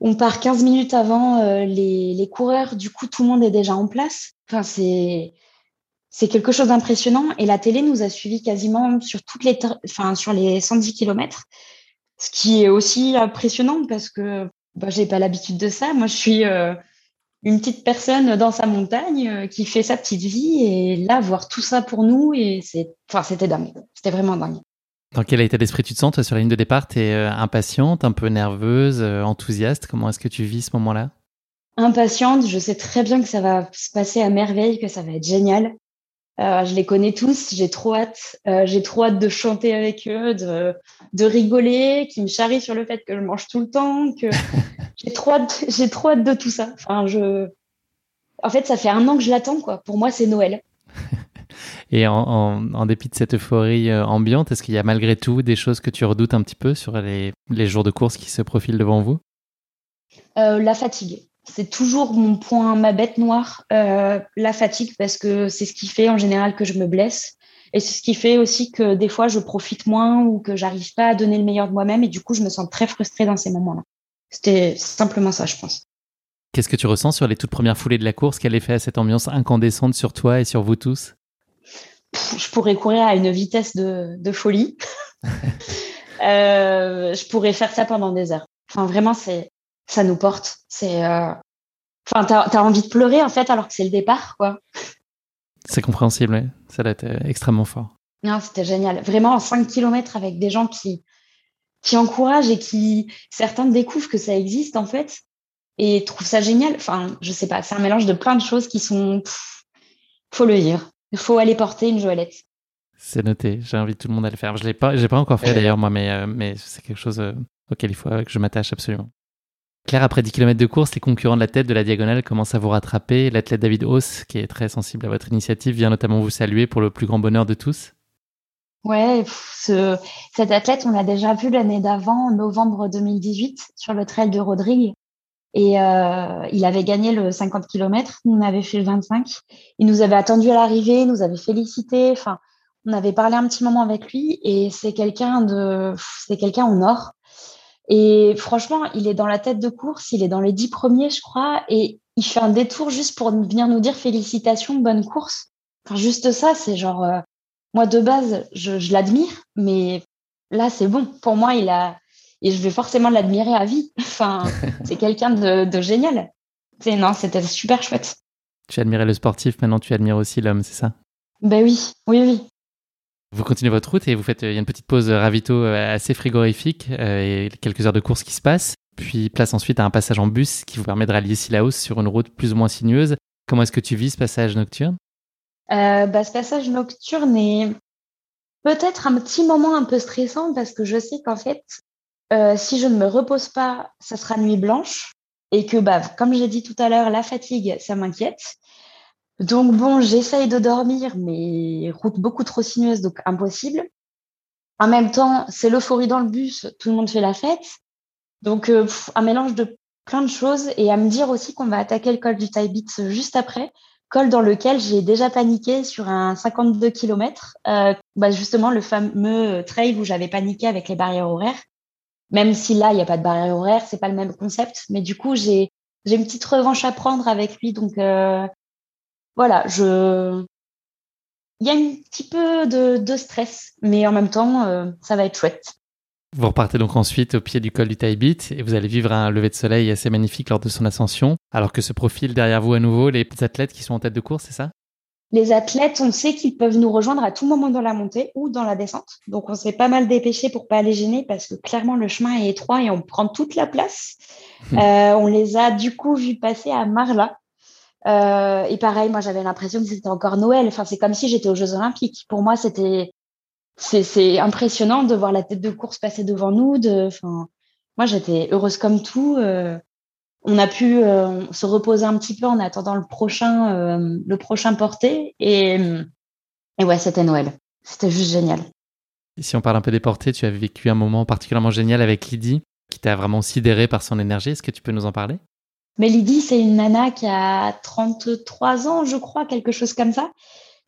On part 15 minutes avant euh, les, coureurs, du coup, tout le monde est déjà en place. Enfin, c'est c'est quelque chose d'impressionnant. Et la télé nous a suivis quasiment sur toutes les, enfin, sur les 110 km, ce qui est aussi impressionnant parce que bah, j'ai pas l'habitude de ça. Moi, je suis euh, une petite personne dans sa montagne euh, qui fait sa petite vie et là voir tout ça pour nous et c'est enfin c'était dingue c'était vraiment dingue dans quel état d'esprit tu te sens toi sur la ligne de départ? Tu es euh, impatiente un peu nerveuse euh, enthousiaste? Comment est-ce que tu vis ce moment-là? Impatiente je sais très bien que ça va se passer à merveille que ça va être génial je les connais tous, j'ai trop hâte. j'ai trop hâte de chanter avec eux, de, de rigoler, qu'ils me charrient sur le fait que je mange tout le temps, que j'ai trop hâte, j'ai trop hâte de tout ça. Enfin, je, en fait, ça fait un an que je l'attends, quoi. Pour moi, c'est Noël. Et en, dépit de cette euphorie euh, ambiante, est-ce qu'il y a malgré tout des choses que tu redoutes un petit peu sur les, jours de course qui se profilent devant vous? Euh, La fatigue. C'est toujours mon point, ma bête noire, euh, la fatigue, parce que c'est ce qui fait en général que je me blesse. Et c'est ce qui fait aussi que des fois, je profite moins ou que j'arrive pas à donner le meilleur de moi-même. Et du coup, je me sens très frustrée dans ces moments-là. C'était simplement ça, je pense. Qu'est-ce que tu ressens sur les toutes premières foulées de la course? Quel effet a cette ambiance incandescente sur toi et sur vous tous? Je pourrais courir à une vitesse de, folie. Euh, je pourrais faire ça pendant des heures. Enfin, vraiment, c'est ça nous porte. C'est, euh... enfin, t'as as envie de pleurer en fait alors que c'est le départ, quoi. C'est compréhensible, oui. ça a été extrêmement fort. Non, c'était génial. Vraiment, en 5 km avec des gens qui, qui encouragent et qui, certains découvrent que ça existe en fait et trouvent ça génial. Enfin, je sais pas, c'est un mélange de plein de choses qui sont, faut le dire. Il faut aller porter une joëlette. C'est noté. J'invite tout le monde à le faire. Je l'ai pas, j'ai pas encore fait d'ailleurs moi, mais euh, mais c'est quelque chose euh, auquel il faut que je m'attache absolument. Claire, après 10 km de course, les concurrents de la tête de la diagonale commencent à vous rattraper. L'athlète David Hauss, qui est très sensible à votre initiative, vient notamment vous saluer pour le plus grand bonheur de tous. Ouais, ce, cet athlète, on l'a déjà vu l'année d'avant, en novembre 2018, sur le trail de Rodrigue. Et euh, il avait gagné le 50 km, on avait fait le 25. Il nous avait attendu à l'arrivée, nous avait félicité. Enfin, on avait parlé un petit moment avec lui et c'est quelqu'un de, c'est quelqu'un en or. Et franchement, il est dans la tête de course, il est dans les dix premiers, je crois, et il fait un détour juste pour venir nous dire félicitations, bonne course. Enfin, juste ça, c'est genre, euh, moi, de base, je, l'admire, mais là, c'est bon. Pour moi, il a. Et je vais forcément l'admirer à vie. Enfin, c'est quelqu'un de, génial. non, c'était super chouette. Tu admirais le sportif, maintenant tu admires aussi l'homme, c'est ça? Ben oui, oui, oui. Vous continuez votre route et vous faites, il y a une petite pause ravito assez frigorifique et quelques heures de course qui se passent. Puis place ensuite à un passage en bus qui vous permet de rallier Sillaos sur une route plus ou moins sinueuse. Comment est-ce que tu vis ce passage nocturne? Euh, bah, Ce passage nocturne est peut-être un petit moment un peu stressant parce que je sais qu'en fait, euh, si je ne me repose pas, ça sera nuit blanche. Et que, bah, comme j'ai dit tout à l'heure, la fatigue, ça m'inquiète. Donc bon, j'essaye de dormir, mais route beaucoup trop sinueuse, donc impossible. En même temps, c'est l'euphorie dans le bus, tout le monde fait la fête. Donc, euh, un mélange de plein de choses et à me dire aussi qu'on va attaquer le col du Taibit juste après, col dans lequel j'ai déjà paniqué sur un 52 km, euh, bah justement le fameux trail où j'avais paniqué avec les barrières horaires. Même si là, il n'y a pas de barrière horaire, c'est pas le même concept, mais du coup, j'ai une petite revanche à prendre avec lui. Donc euh, voilà, je il y a un petit peu de, stress, mais en même temps, ça va être chouette. Vous repartez donc ensuite au pied du col du Taibit et vous allez vivre un lever de soleil assez magnifique lors de son ascension, alors que se profilent derrière vous à nouveau les athlètes qui sont en tête de course, c'est ça? Les athlètes, on sait qu'ils peuvent nous rejoindre à tout moment dans la montée ou dans la descente. Donc on s'est pas mal dépêché pour pas les gêner parce que clairement le chemin est étroit et on prend toute la place. euh, on les a du coup vus passer à Marla. Euh, et pareil, moi j'avais l'impression que c'était encore Noël. Enfin, c'est comme si j'étais aux Jeux Olympiques. Pour moi, c'était c'est impressionnant de voir la tête de course passer devant nous. De, enfin, moi, j'étais heureuse comme tout. Euh, on a pu euh, se reposer un petit peu en attendant le prochain, euh, le prochain porté. Et, et ouais, c'était Noël. C'était juste génial. si on parle un peu des portées, tu as vécu un moment particulièrement génial avec Lydie, qui t'a vraiment sidéré par son énergie. Est-ce que tu peux nous en parler? Mais Lydie, c'est une nana qui a 33 ans, je crois, quelque chose comme ça.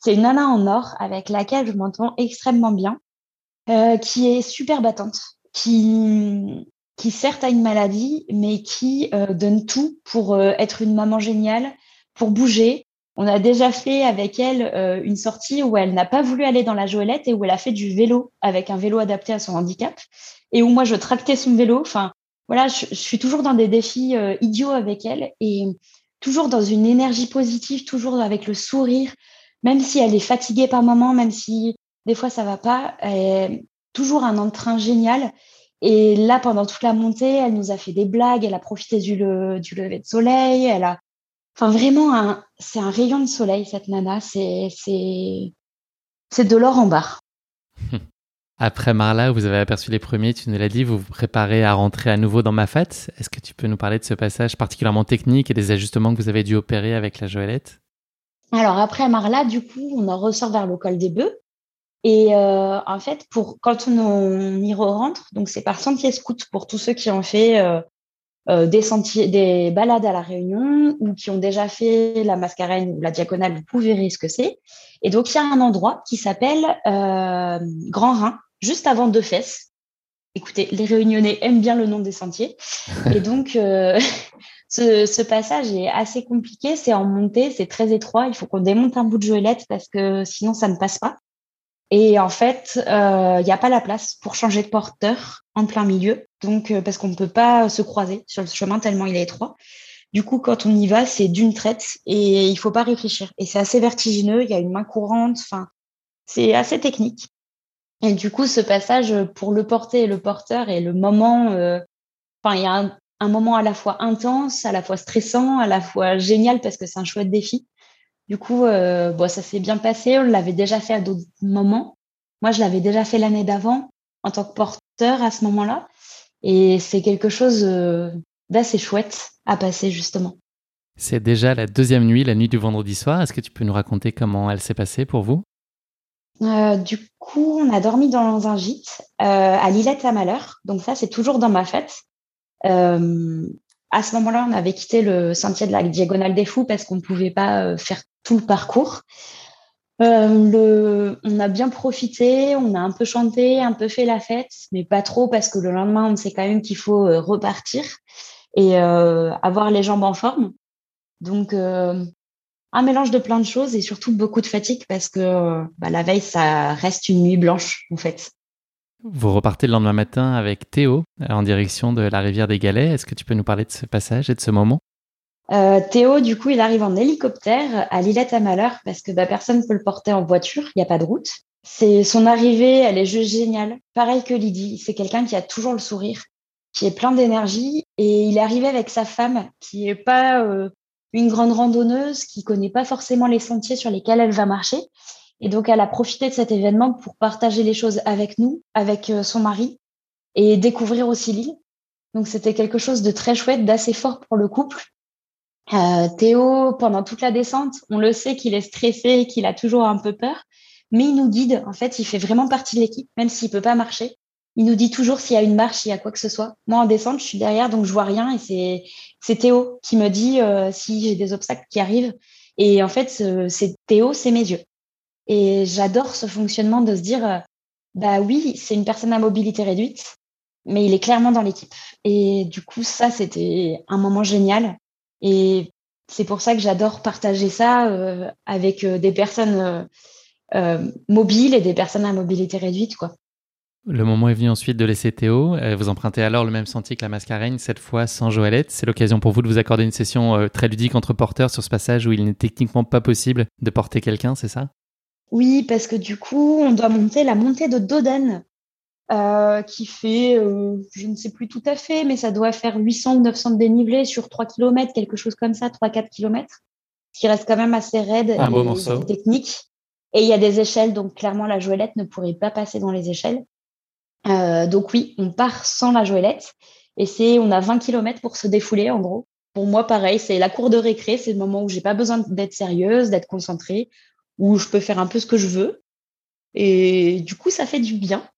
C'est une nana en or avec laquelle je m'entends extrêmement bien, euh, qui est super battante, qui, qui certes a une maladie, mais qui euh, donne tout pour euh, être une maman géniale, pour bouger. On a déjà fait avec elle euh, une sortie où elle n'a pas voulu aller dans la joëlette et où elle a fait du vélo avec un vélo adapté à son handicap et où moi je tractais son vélo. Enfin, voilà, je, suis toujours dans des défis euh, idiots avec elle et toujours dans une énergie positive, toujours avec le sourire, même si elle est fatiguée par moment, même si des fois ça va pas, elle, toujours un entrain génial. Et là, pendant toute la montée, elle nous a fait des blagues, elle a profité du, le, du lever de soleil, elle a, enfin vraiment, un, c'est un rayon de soleil cette nana, c'est, c'est, c'est de l'or en barre. Après Marla, vous avez aperçu les premiers, tu nous l'as dit, vous vous préparez à rentrer à nouveau dans Mafat. Est-ce que tu peux nous parler de ce passage particulièrement technique et des ajustements que vous avez dû opérer avec la Joëlette? Alors après Marla, du coup, on en ressort vers le col des Bœufs. Et euh, en fait, pour quand on, on y rentre, donc c'est par sentier scout pour tous ceux qui ont fait euh, euh, des sentiers, des balades à la Réunion ou qui ont déjà fait la Mascarène ou la Diagonale, vous pouvez verrez ce que c'est. Et donc il y a un endroit qui s'appelle euh, Grand Rhin, juste avant Deux Fesses. Écoutez, les Réunionnais aiment bien le nom des sentiers. Et donc euh, ce, ce, passage est assez compliqué, c'est en montée, c'est très étroit. Il faut qu'on démonte un bout de joëlette parce que sinon ça ne passe pas. Et en fait, il euh, n'y a pas la place pour changer de porteur en plein milieu, donc euh, parce qu'on ne peut pas se croiser sur le chemin tellement il est étroit. Du coup, quand on y va, c'est d'une traite et il faut pas réfléchir. Et c'est assez vertigineux. Il y a une main courante. Enfin, c'est assez technique. Et du coup, ce passage pour le porter et le porteur et le moment, euh, enfin, il y a un, un, moment à la fois intense, à la fois stressant, à la fois génial parce que c'est un chouette défi. Du coup, euh, bon, ça s'est bien passé. On l'avait déjà fait à d'autres moments. Moi, je l'avais déjà fait l'année d'avant en tant que porteur à ce moment-là. Et c'est quelque chose euh, d'assez chouette à passer, justement. C'est déjà la deuxième nuit, la nuit du vendredi soir. Est-ce que tu peux nous raconter comment elle s'est passée pour vous? Euh, Du coup, on a dormi dans un gîte à Lillette à Malheur. Donc ça, c'est toujours dans ma fête. Euh, à ce moment-là, on avait quitté le sentier de la Diagonale des Fous parce qu'on ne pouvait pas faire tout le parcours. Euh, le, on a bien profité, on a un peu chanté, un peu fait la fête, mais pas trop parce que le lendemain, on sait quand même qu'il faut euh, repartir et euh, avoir les jambes en forme. Donc, euh, un mélange de plein de choses et surtout beaucoup de fatigue parce que bah, la veille, ça reste une nuit blanche en fait. Vous repartez le lendemain matin avec Théo en direction de la rivière des Galets. Est-ce que tu peux nous parler de ce passage et de ce moment? Théo, du coup, il arrive en hélicoptère à Lillette à Malheur parce que bah, personne ne peut le porter en voiture, il n'y a pas de route. C'est son arrivée, elle est juste géniale. Pareil que Lydie, c'est quelqu'un qui a toujours le sourire, qui est plein d'énergie et il est arrivé avec sa femme qui n'est pas une grande randonneuse, qui connaît pas forcément les sentiers sur lesquels elle va marcher. Et donc, elle a profité de cet événement pour partager les choses avec nous, avec son mari et découvrir aussi l'île. Donc, c'était quelque chose de très chouette, d'assez fort pour le couple. Euh, Théo, pendant toute la descente, on le sait qu'il est stressé, qu'il a toujours un peu peur, mais il nous guide. En fait, il fait vraiment partie de l'équipe, même s'il peut pas marcher. Il nous dit toujours s'il y a une marche, s'il y a quoi que ce soit. Moi, en descente, je suis derrière, donc je vois rien. Et c'est c'est Théo qui me dit euh, si j'ai des obstacles qui arrivent. Et en fait, c'est Théo, c'est mes yeux. Et j'adore ce fonctionnement de se dire, euh, bah oui, c'est une personne à mobilité réduite, mais il est clairement dans l'équipe. Et du coup, ça, c'était un moment génial. Et c'est pour ça que j'adore partager ça euh, avec euh, des personnes mobiles et des personnes à mobilité réduite. Quoi. Le moment est venu ensuite de laisser Théo. Vous empruntez alors le même sentier que la Mascareigne, cette fois sans Joëlette. C'est l'occasion pour vous de vous accorder une session très ludique entre porteurs sur ce passage où il n'est techniquement pas possible de porter quelqu'un, c'est ça? Oui, parce que du coup, on doit monter la montée de Dodane euh, qui fait, euh, je ne sais plus tout à fait, mais ça doit faire 800 ou 900 de dénivelé sur 3 km, quelque chose comme ça, 3-4 km, ce qui reste quand même assez raide et, technique. Et il y a des échelles, donc clairement la joëlette ne pourrait pas passer dans les échelles. Euh, donc oui, on part sans la joëlette et c'est, on a 20 km pour se défouler en gros. Pour moi, pareil, c'est la cour de récré, c'est le moment où j'ai pas besoin d'être sérieuse, d'être concentrée, où je peux faire un peu ce que je veux. Et du coup, ça fait du bien.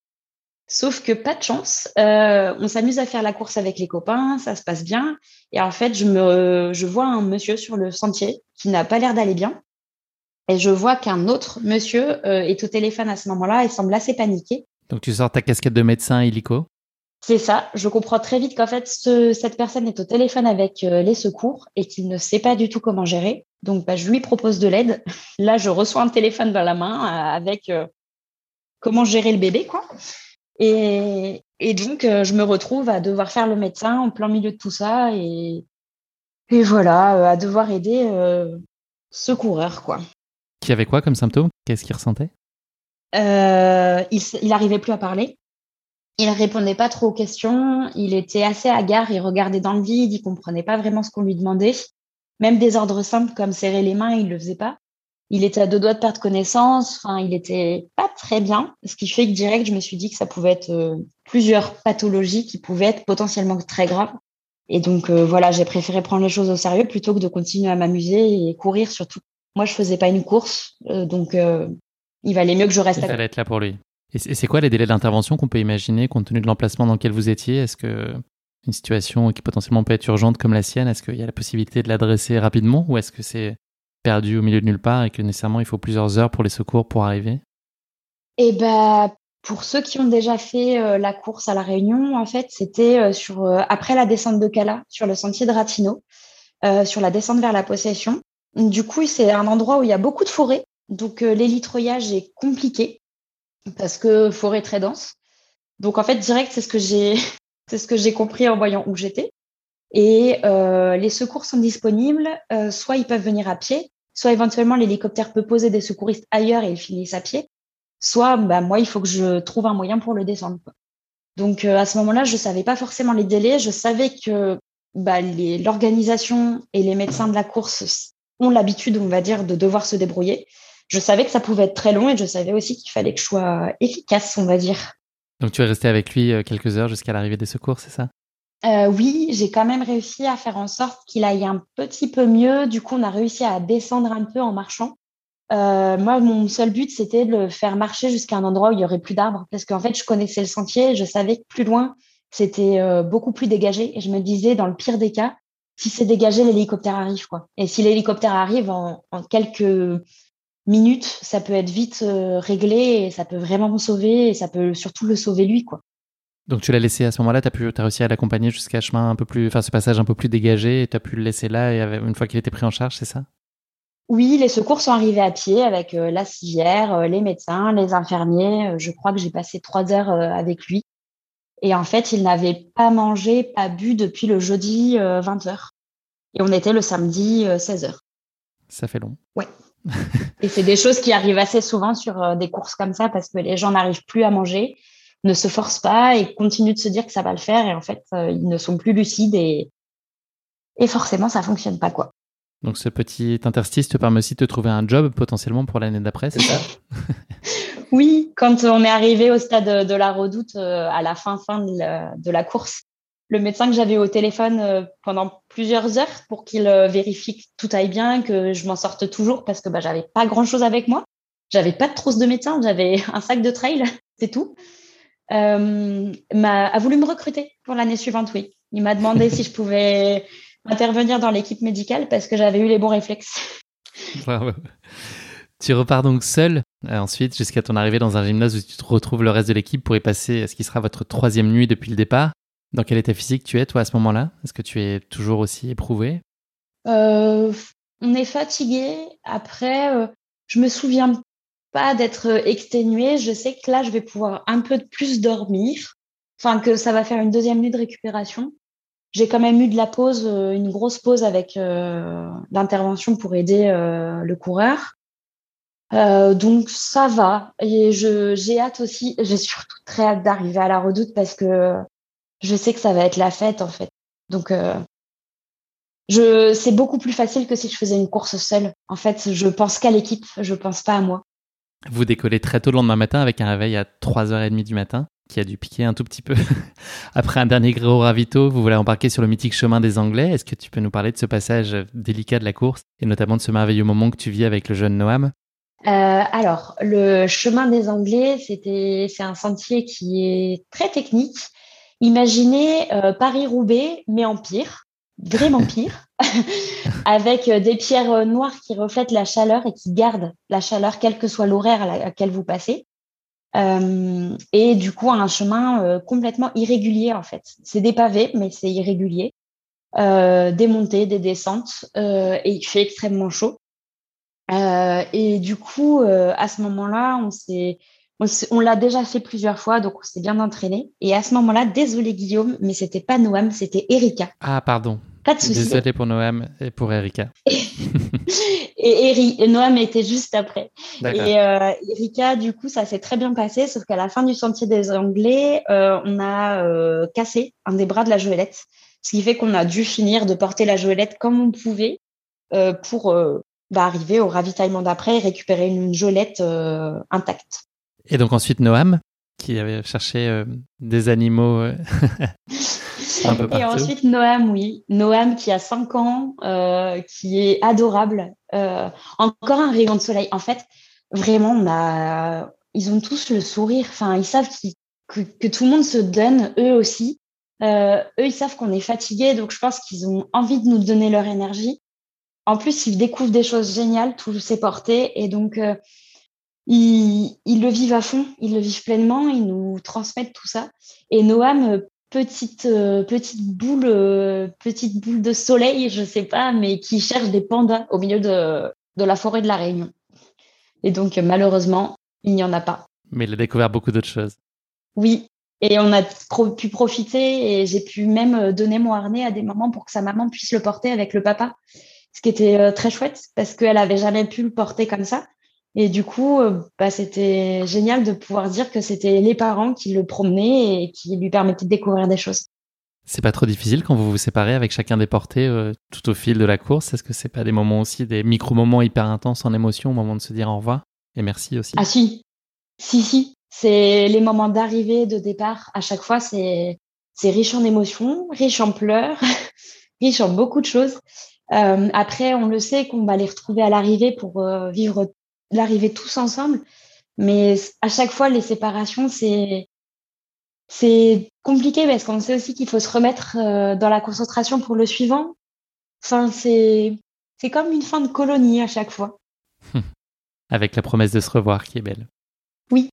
Sauf que pas de chance, euh, on s'amuse à faire la course avec les copains, ça se passe bien. Et en fait, je, me, je vois un monsieur sur le sentier qui n'a pas l'air d'aller bien. Et je vois qu'un autre monsieur euh, est au téléphone à ce moment-là et semble assez paniqué. Donc tu sors ta casquette de médecin illico C'est ça. Je comprends très vite qu'en fait, cette personne est au téléphone avec euh, les secours et qu'il ne sait pas du tout comment gérer. Donc bah, je lui propose de l'aide. Là, je reçois un téléphone dans la main avec comment gérer le bébé, quoi. Et, donc, euh, je me retrouve à devoir faire le médecin en plein milieu de tout ça et, et voilà, euh, à devoir aider euh, ce coureur, quoi. Qui avait quoi comme symptôme? Qu'est-ce qu'il ressentait? Il, il arrivait plus à parler. Il répondait pas trop aux questions. Il était assez hagard. Il regardait dans le vide. Il comprenait pas vraiment ce qu'on lui demandait. Même des ordres simples comme serrer les mains, il le faisait pas il était à deux doigts de perdre connaissance. Enfin, il était pas très bien. Ce qui fait que direct, je me suis dit que ça pouvait être euh, plusieurs pathologies qui pouvaient être potentiellement très graves. Et donc, euh, voilà, j'ai préféré prendre les choses au sérieux plutôt que de continuer à m'amuser et courir surtout. Moi, je faisais pas une course, euh, donc il valait mieux que je reste. Il fallait être là pour lui. Et c'est quoi les délais d'intervention qu'on peut imaginer compte tenu de l'emplacement dans lequel vous étiez? Est-ce que une situation qui potentiellement peut être urgente comme la sienne, est-ce qu'il y a la possibilité de l'adresser rapidement ou est-ce que c'est perdu au milieu de nulle part et que nécessairement il faut plusieurs heures pour les secours pour arriver? Eh ben, pour ceux qui ont déjà fait euh, la course à la Réunion, en fait, c'était euh, sur euh, après la descente de Cala, sur le sentier de Ratino, sur la descente vers la possession. Du coup, c'est un endroit où il y a beaucoup de forêt, donc l'élitroyage est compliqué parce que forêt très dense. Donc en fait, direct, c'est ce que j'ai, c'est ce que j'ai compris en voyant où j'étais. Et euh, les secours sont disponibles, euh, soit ils peuvent venir à pied, soit éventuellement l'hélicoptère peut poser des secouristes ailleurs et ils finissent à pied, soit bah, moi, il faut que je trouve un moyen pour le descendre. Donc euh, à ce moment-là, je savais pas forcément les délais, je savais que bah, l'organisation et les médecins de la course ont l'habitude, on va dire, de devoir se débrouiller. Je savais que ça pouvait être très long et je savais aussi qu'il fallait que je sois efficace, on va dire. Donc tu es resté avec lui quelques heures jusqu'à l'arrivée des secours, c'est ça? Euh, oui, j'ai quand même réussi à faire en sorte qu'il aille un petit peu mieux. Du coup, on a réussi à descendre un peu en marchant. Euh, moi, mon seul but, c'était de le faire marcher jusqu'à un endroit où il y aurait plus d'arbres, parce qu'en fait, je connaissais le sentier, je savais que plus loin, c'était euh, beaucoup plus dégagé, et je me disais, dans le pire des cas, si c'est dégagé, l'hélicoptère arrive, quoi. Et si l'hélicoptère arrive en, quelques minutes, ça peut être vite réglé, et ça peut vraiment me sauver, et ça peut surtout le sauver lui, quoi. Donc tu l'as laissé à ce moment-là, tu as, pu, as réussi à l'accompagner jusqu'à chemin un peu plus, enfin ce passage un peu plus dégagé, et tu as pu le laisser là, et une fois qu'il était pris en charge, c'est ça? Oui, les secours sont arrivés à pied avec euh, la civière, euh, les médecins, les infirmiers. Euh, je crois que j'ai passé trois heures avec lui. Et en fait, il n'avait pas mangé, pas bu depuis le jeudi 20h. Et on était le samedi 16h. Ça fait long. Ouais. Et c'est des choses qui arrivent assez souvent sur des courses comme ça parce que les gens n'arrivent plus à manger, ne se forcent pas et continuent de se dire que ça va le faire. Et en fait, ils ne sont plus lucides et, et forcément, ça fonctionne pas, quoi. Donc ce petit interstice te permet aussi de trouver un job potentiellement pour l'année d'après, c'est ça? Oui, quand on est arrivé au stade de la redoute euh, à la fin fin de la, course, le médecin que j'avais au téléphone euh, pendant plusieurs heures pour qu'il euh, vérifie que tout aille bien, que je m'en sorte toujours parce que bah, j'avais pas grand chose avec moi. J'avais pas de trousse de médecin, j'avais un sac de trail, c'est tout. Euh, a voulu me recruter pour l'année suivante, oui. Il m'a demandé si je pouvais intervenir dans l'équipe médicale parce que j'avais eu les bons réflexes. Tu repars donc seul euh, ensuite jusqu'à ton arrivée dans un gymnase où tu te retrouves le reste de l'équipe pour y passer ce qui sera votre troisième nuit depuis le départ. Dans quel état physique tu es toi à ce moment-là? Est-ce que tu es toujours aussi éprouvé? Euh, On est fatigué. Après, euh, je me souviens pas d'être exténué. Je sais que là, je vais pouvoir un peu plus dormir. Enfin, que ça va faire une deuxième nuit de récupération j'ai quand même eu de la pause, euh, une grosse pause avec euh, l'intervention pour aider euh, le coureur. donc ça va. Et j'ai hâte aussi, j'ai surtout très hâte d'arriver à la redoute parce que je sais que ça va être la fête en fait. Donc je c'est beaucoup plus facile que si je faisais une course seule. En fait, je pense qu'à l'équipe, je pense pas à moi. Vous décollez très tôt le lendemain matin avec un réveil à 3h30 du matin qui a dû piquer un tout petit peu. Après un dernier gros ravito, vous voulez embarquer sur le mythique chemin des Anglais. Est-ce que tu peux nous parler de ce passage délicat de la course et notamment de ce merveilleux moment que tu vis avec le jeune Noam? Euh, alors, le chemin des Anglais, c'était, c'est un sentier qui est très technique. Imaginez euh, Paris-Roubaix, mais en pire, vraiment pire, avec euh, des pierres noires qui reflètent la chaleur et qui gardent la chaleur, quel que soit l'horaire à laquelle vous passez. Euh, et du coup, un chemin euh, complètement irrégulier en fait. C'est des pavés, mais c'est irrégulier. Euh, des montées, des descentes, euh, et il fait extrêmement chaud. et du coup, à ce moment-là, on s'est, on, l'a déjà fait plusieurs fois, donc on s'est bien entraîné. Et à ce moment-là, désolé Guillaume, mais c'était pas Noam, c'était Erika. Ah pardon. Pas de souci. Désolé pour Noam et pour Erika. et, Noam était juste après. Et euh, Erika, du coup, ça s'est très bien passé, sauf qu'à la fin du sentier des Anglais, euh, on a euh, cassé un des bras de la joëlette, ce qui fait qu'on a dû finir de porter la joëlette comme on pouvait pour bah, arriver au ravitaillement d'après et récupérer une joëlette intacte. Et donc ensuite Noam, qui avait cherché des animaux Et ensuite, Noam, oui. Noam qui a 5 ans, euh, qui est adorable. Euh, encore un rayon de soleil. En fait, vraiment, on a, ils ont tous le sourire. Enfin, ils savent que, que, tout le monde se donne, eux aussi. Euh, eux, ils savent qu'on est fatigués, donc je pense qu'ils ont envie de nous donner leur énergie. En plus, ils découvrent des choses géniales, tout s'est porté, et donc ils, ils, le vivent à fond, ils le vivent pleinement, ils nous transmettent tout ça. Et Noam petite euh, petite boule euh, petite boule de soleil, je sais pas, mais qui cherche des pandas au milieu de, de la forêt de la Réunion. Et donc malheureusement, il n'y en a pas. Mais il a découvert beaucoup d'autres choses. Oui, et on a pu profiter et j'ai pu même euh, donner mon harnais à des mamans pour que sa maman puisse le porter avec le papa, ce qui était très chouette parce qu'elle avait jamais pu le porter comme ça. Et du coup, euh, bah, c'était génial de pouvoir dire que c'était les parents qui le promenaient et qui lui permettaient de découvrir des choses. C'est pas trop difficile quand vous vous séparez avec chacun des portées euh, tout au fil de la course? Est-ce que c'est pas des moments aussi, des micro-moments hyper intenses en émotion au moment de se dire au revoir Et merci aussi? Ah si, si, si. C'est les moments d'arrivée, de départ. À chaque fois, c'est c'est riche en émotions, riche en pleurs, riche en beaucoup de choses. Euh, après, on le sait qu'on va les retrouver à l'arrivée pour euh, vivre l'arriver tous ensemble. Mais à chaque fois, les séparations, c'est c'est compliqué parce qu'on sait aussi qu'il faut se remettre euh, dans la concentration pour le suivant. Enfin, c'est c'est comme une fin de colonie à chaque fois. Avec la promesse de se revoir qui est belle. Oui.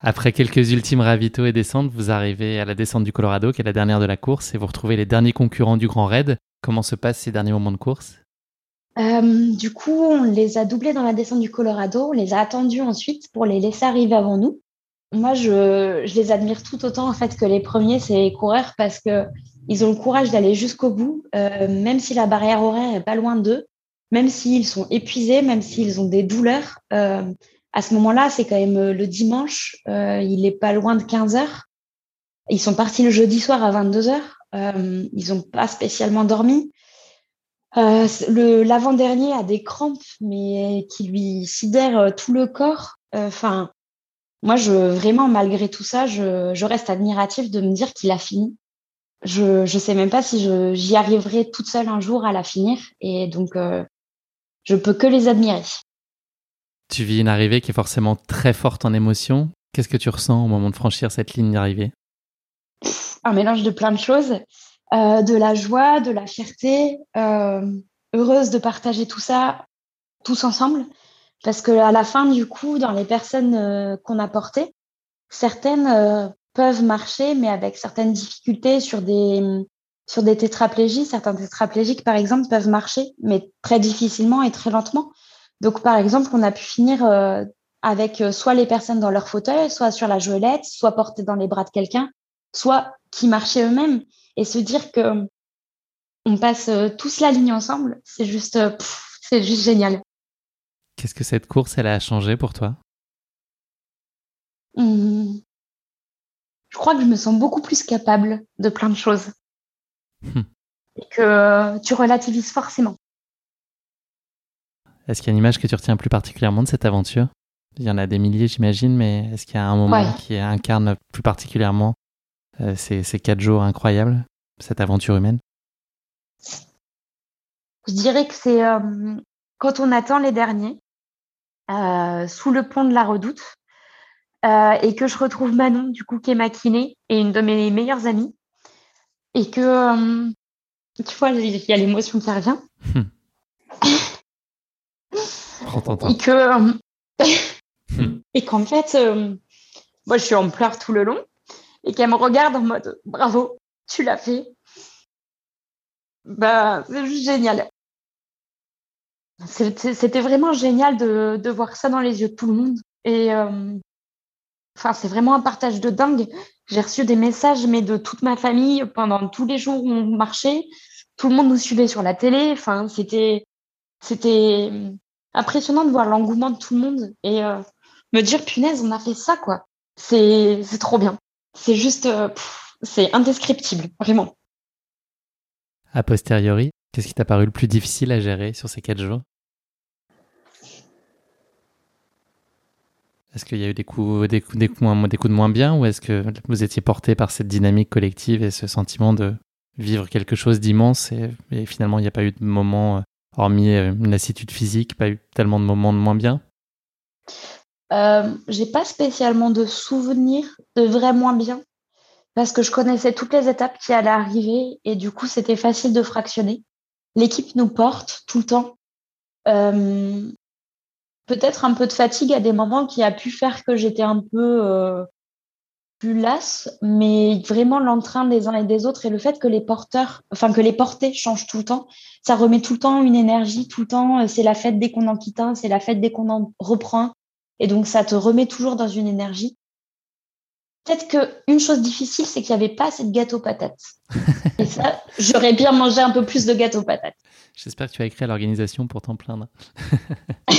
Après quelques ultimes ravitaux et descentes, vous arrivez à la descente du Colorado, qui est la dernière de la course, et vous retrouvez les derniers concurrents du Grand Raid. Comment se passent ces derniers moments de course? Euh, du coup, on les a doublés dans la descente du Colorado. On les a attendus ensuite pour les laisser arriver avant nous. Moi, je, je les admire tout autant en fait que les premiers, c'est les coureurs parce que ils ont le courage d'aller jusqu'au bout, même si la barrière horaire est pas loin d'eux, même s'ils sont épuisés, même s'ils ont des douleurs. à ce moment-là, c'est quand même le dimanche, il est pas loin de 15 heures. Ils sont partis le jeudi soir à 22 heures. ils n'ont pas spécialement dormi. Euh, le l'avant-dernier a des crampes, mais qui lui sidèrent euh, tout le corps. Euh, enfin, moi, je vraiment, malgré tout ça, je, je reste admirative de me dire qu'il a fini. Je je sais même pas si j'y arriverai toute seule un jour à la finir, et donc euh, je peux que les admirer. Tu vis une arrivée qui est forcément très forte en émotion. Qu'est-ce que tu ressens au moment de franchir cette ligne d'arrivée? Un mélange de plein de choses. Euh, de la joie, de la fierté, euh, heureuse de partager tout ça tous ensemble. Parce que à la fin, du coup, dans les personnes euh, qu'on a portées, certaines peuvent marcher, mais avec certaines difficultés sur des sur des tétraplégies. Certains tétraplégiques, par exemple, peuvent marcher, mais très difficilement et très lentement. Donc, par exemple, on a pu finir avec soit les personnes dans leur fauteuil, soit sur la joëlette, soit portées dans les bras de quelqu'un, soit qui marchaient eux-mêmes et se dire que on passe euh, tous la ligne ensemble, c'est juste, euh, c'est juste génial. Qu'est-ce que cette course, elle a changé pour toi? Mmh. Je crois que je me sens beaucoup plus capable de plein de choses. Hum. Et que euh, tu relativises forcément. Est-ce qu'il y a une image que tu retiens plus particulièrement de cette aventure? Il y en a des milliers, j'imagine, mais est-ce qu'il y a un moment qui incarne plus particulièrement euh, ces, quatre jours incroyables, cette aventure humaine. Je dirais que c'est euh, quand on attend les derniers, euh, sous le pont de la redoute, et que je retrouve Manon, du coup, qui est ma kiné et une de mes meilleures amies, et que, tu vois, il y a l'émotion qui revient. et que, et qu'en fait, moi, je suis en pleurs tout le long et qu'elle me regarde en mode bravo, tu l'as fait. Bah, c'est juste génial. C'était vraiment génial de, voir ça dans les yeux de tout le monde. Et euh, enfin, c'est vraiment un partage de dingue. J'ai reçu des messages, mais de toute ma famille pendant tous les jours où on marchait. Tout le monde nous suivait sur la télé. Enfin, c'était impressionnant de voir l'engouement de tout le monde et euh, me dire punaise, on a fait ça quoi. C'est trop bien. C'est juste, euh, c'est indescriptible, vraiment. A posteriori, qu'est-ce qui t'a paru le plus difficile à gérer sur ces quatre jours? Est-ce qu'il y a eu des coups, des coups, des coups, de moins bien ou est-ce que vous étiez porté par cette dynamique collective et ce sentiment de vivre quelque chose d'immense et, finalement il n'y a pas eu de moment, euh, hormis euh, une lassitude physique, pas eu tellement de moments de moins bien? Euh, j'ai pas spécialement de souvenirs de vrai moins bien parce que je connaissais toutes les étapes qui allaient arriver et du coup c'était facile de fractionner. L'équipe nous porte tout le temps. Euh, peut-être un peu de fatigue à des moments qui a pu faire que j'étais un peu euh, plus lasse, mais vraiment l'entrain des uns et des autres et le fait que les porteurs, enfin que les portées changent tout le temps, ça remet tout le temps une énergie, tout le temps. C'est la fête dès qu'on en quitte un, c'est la fête dès qu'on en reprend. Et donc, ça te remet toujours dans une énergie. Peut-être qu'une chose difficile, c'est qu'il n'y avait pas assez de gâteau patates. Et ça, j'aurais bien mangé un peu plus de gâteau patates. J'espère que tu as écrit à l'organisation pour t'en plaindre.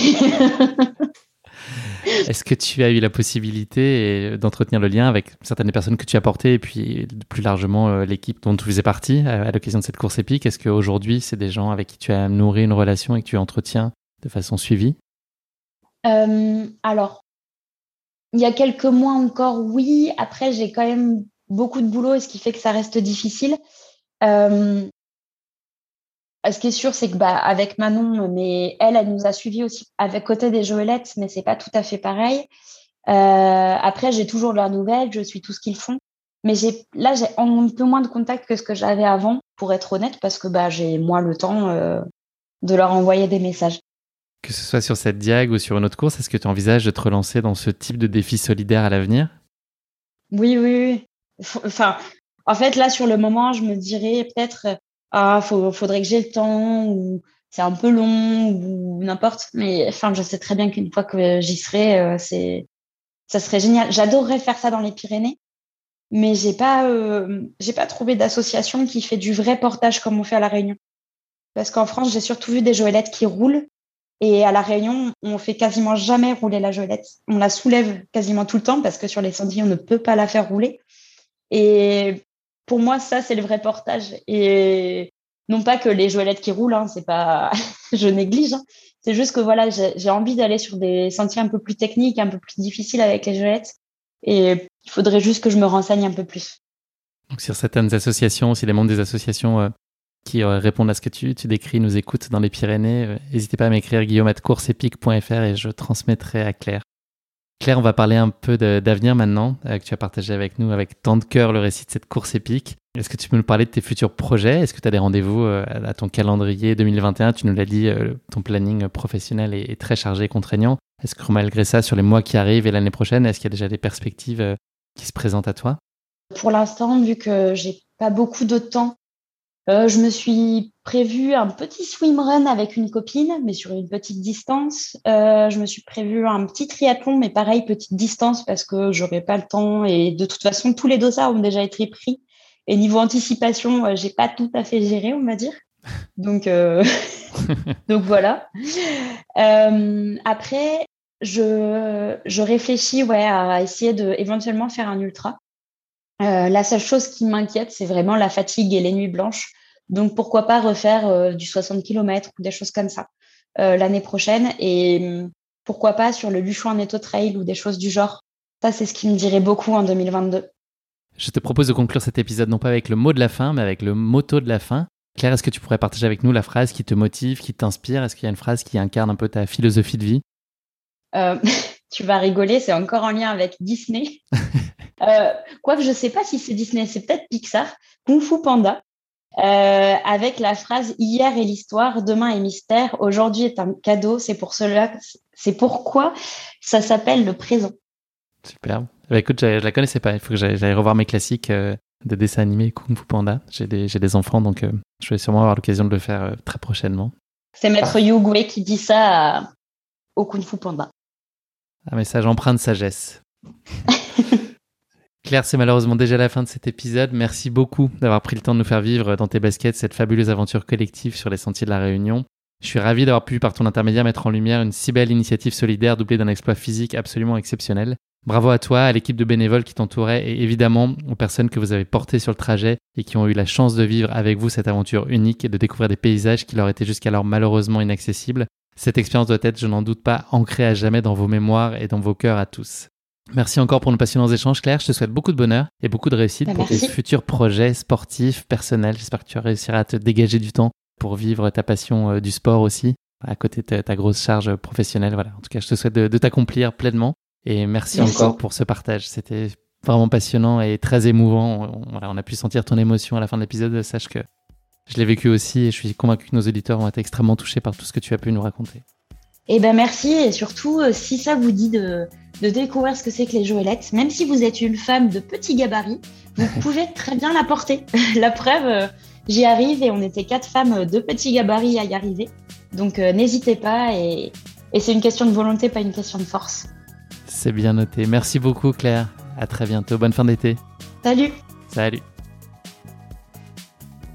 Est-ce que tu as eu la possibilité d'entretenir le lien avec certaines personnes que tu as portées et puis plus largement euh, l'équipe dont tu faisais partie à l'occasion de cette course épique? Est-ce qu'aujourd'hui, c'est des gens avec qui tu as nourri une relation et que tu entretiens de façon suivie? Euh, alors, il y a quelques mois encore, oui. Après, j'ai quand même beaucoup de boulot, ce qui fait que ça reste difficile. Euh, ce qui est sûr, c'est que bah, avec Manon, mais elle, elle nous a suivis aussi avec côté des Joëlettes, mais c'est pas tout à fait pareil. Euh, après, j'ai toujours leurs nouvelles, je suis tout ce qu'ils font. Mais j'ai là, j'ai un peu moins de contact que ce que j'avais avant, pour être honnête, parce que bah, j'ai moins le temps euh, de leur envoyer des messages. Que ce soit sur cette diag ou sur une autre course, est-ce que tu envisages de te relancer dans ce type de défi solidaire à l'avenir? Oui, oui, oui. En fait, là, sur le moment, je me dirais peut-être, ah, faudrait que j'ai le temps ou c'est un peu long ou n'importe. Mais enfin, je sais très bien qu'une fois que j'y serai, euh, ça serait génial. J'adorerais faire ça dans les Pyrénées, mais j'ai pas, j'ai pas trouvé d'association qui fait du vrai portage comme on fait à La Réunion. Parce qu'en France, j'ai surtout vu des joëlettes qui roulent. Et à La Réunion, on fait quasiment jamais rouler la joëlette. On la soulève quasiment tout le temps parce que sur les sentiers, on ne peut pas la faire rouler. Et pour moi, ça, c'est le vrai portage. Et non pas que les joëlettes qui roulent, hein, c'est pas, je néglige. Hein. C'est juste que voilà, j'ai envie d'aller sur des sentiers un peu plus techniques, un peu plus difficiles avec les joëlettes. Et il faudrait juste que je me renseigne un peu plus. Donc sur certaines associations, si les membres des associations euh, qui euh, répondent à ce que tu, tu décris nous écoutent dans les Pyrénées, euh, n'hésitez pas à m'écrire guillaume.courseepic.fr et je transmettrai à Claire. Claire, on va parler un peu d'avenir maintenant, euh, que tu as partagé avec nous avec tant de cœur le récit de cette course épique. Est-ce que tu peux nous parler de tes futurs projets? Est-ce que tu as des rendez-vous à ton calendrier 2021 Tu nous l'as dit, ton planning professionnel est, très chargé et contraignant. Est-ce que malgré ça, sur les mois qui arrivent et l'année prochaine, est-ce qu'il y a déjà des perspectives qui se présentent à toi? Pour l'instant, vu que j'ai pas beaucoup de temps euh, je me suis prévu un petit swimrun avec une copine, mais sur une petite distance. Euh, je me suis prévu un petit triathlon, mais pareil, petite distance parce que j'aurais pas le temps. Et de toute façon, tous les dossards ont déjà été pris. Et niveau anticipation, euh, j'ai pas tout à fait géré, on va dire. Donc, euh, donc voilà. Euh, après, je, je réfléchis ouais, à essayer de éventuellement faire un ultra. Euh, la seule chose qui m'inquiète, c'est vraiment la fatigue et les nuits blanches. Donc, pourquoi pas refaire euh, du 60 km ou des choses comme ça euh, l'année prochaine et hum, pourquoi pas sur le Luchon Neto Trail ou des choses du genre. Ça, c'est ce qui me dirait beaucoup en 2022. Je te propose de conclure cet épisode non pas avec le mot de la fin, mais avec le motto de la fin. Claire, est-ce que tu pourrais partager avec nous la phrase qui te motive, qui t'inspire? Est-ce qu'il y a une phrase qui incarne un peu ta philosophie de vie? Tu vas rigoler, c'est encore en lien avec Disney. Euh, quoique je ne sais pas si c'est Disney, c'est peut-être Pixar, Kung Fu Panda, euh, avec la phrase Hier est l'histoire, demain est mystère, aujourd'hui est un cadeau, c'est pour cela, c'est pourquoi ça s'appelle le présent. Super. Bah, écoute, je, la connaissais pas, il faut que j'aille revoir mes classiques euh, de dessins animés Kung Fu Panda. J'ai des, des, enfants, donc je vais sûrement avoir l'occasion de le faire très prochainement. C'est Maître Yu qui dit ça au Kung Fu Panda. Un message empreint de sagesse. Claire, c'est malheureusement déjà la fin de cet épisode. Merci beaucoup d'avoir pris le temps de nous faire vivre dans tes baskets cette fabuleuse aventure collective sur les sentiers de la Réunion. Je suis ravi d'avoir pu, par ton intermédiaire, mettre en lumière une si belle initiative solidaire doublée d'un exploit physique absolument exceptionnel. Bravo à toi, à l'équipe de bénévoles qui t'entourait et évidemment aux personnes que vous avez portées sur le trajet et qui ont eu la chance de vivre avec vous cette aventure unique et de découvrir des paysages qui leur étaient jusqu'alors malheureusement inaccessibles. Cette expérience doit être, je n'en doute pas, ancrée à jamais dans vos mémoires et dans vos cœurs à tous. Merci encore pour nos passionnants échanges, Claire. Je te souhaite beaucoup de bonheur et beaucoup de réussite bah, pour tes futurs projets sportifs, personnels. J'espère que tu réussiras à te dégager du temps pour vivre ta passion euh, du sport aussi, à côté de ta, grosse charge professionnelle. Voilà. En tout cas, je te souhaite de, t'accomplir pleinement. Et merci, encore pour ce partage. C'était vraiment passionnant et très émouvant. On, on a pu sentir ton émotion à la fin de l'épisode. Sache que je l'ai vécu aussi et je suis convaincu que nos auditeurs vont être extrêmement touchés par tout ce que tu as pu nous raconter. Eh ben merci et surtout euh, si ça vous dit de, de découvrir ce que c'est que les joëlettes, même si vous êtes une femme de petit gabarit, vous pouvez très bien la porter. la preuve, euh, j'y arrive et on était quatre femmes de petit gabarit à y arriver. Donc euh, n'hésitez pas et, et c'est une question de volonté, pas une question de force. C'est bien noté. Merci beaucoup Claire. À très bientôt. Bonne fin d'été. Salut. Salut.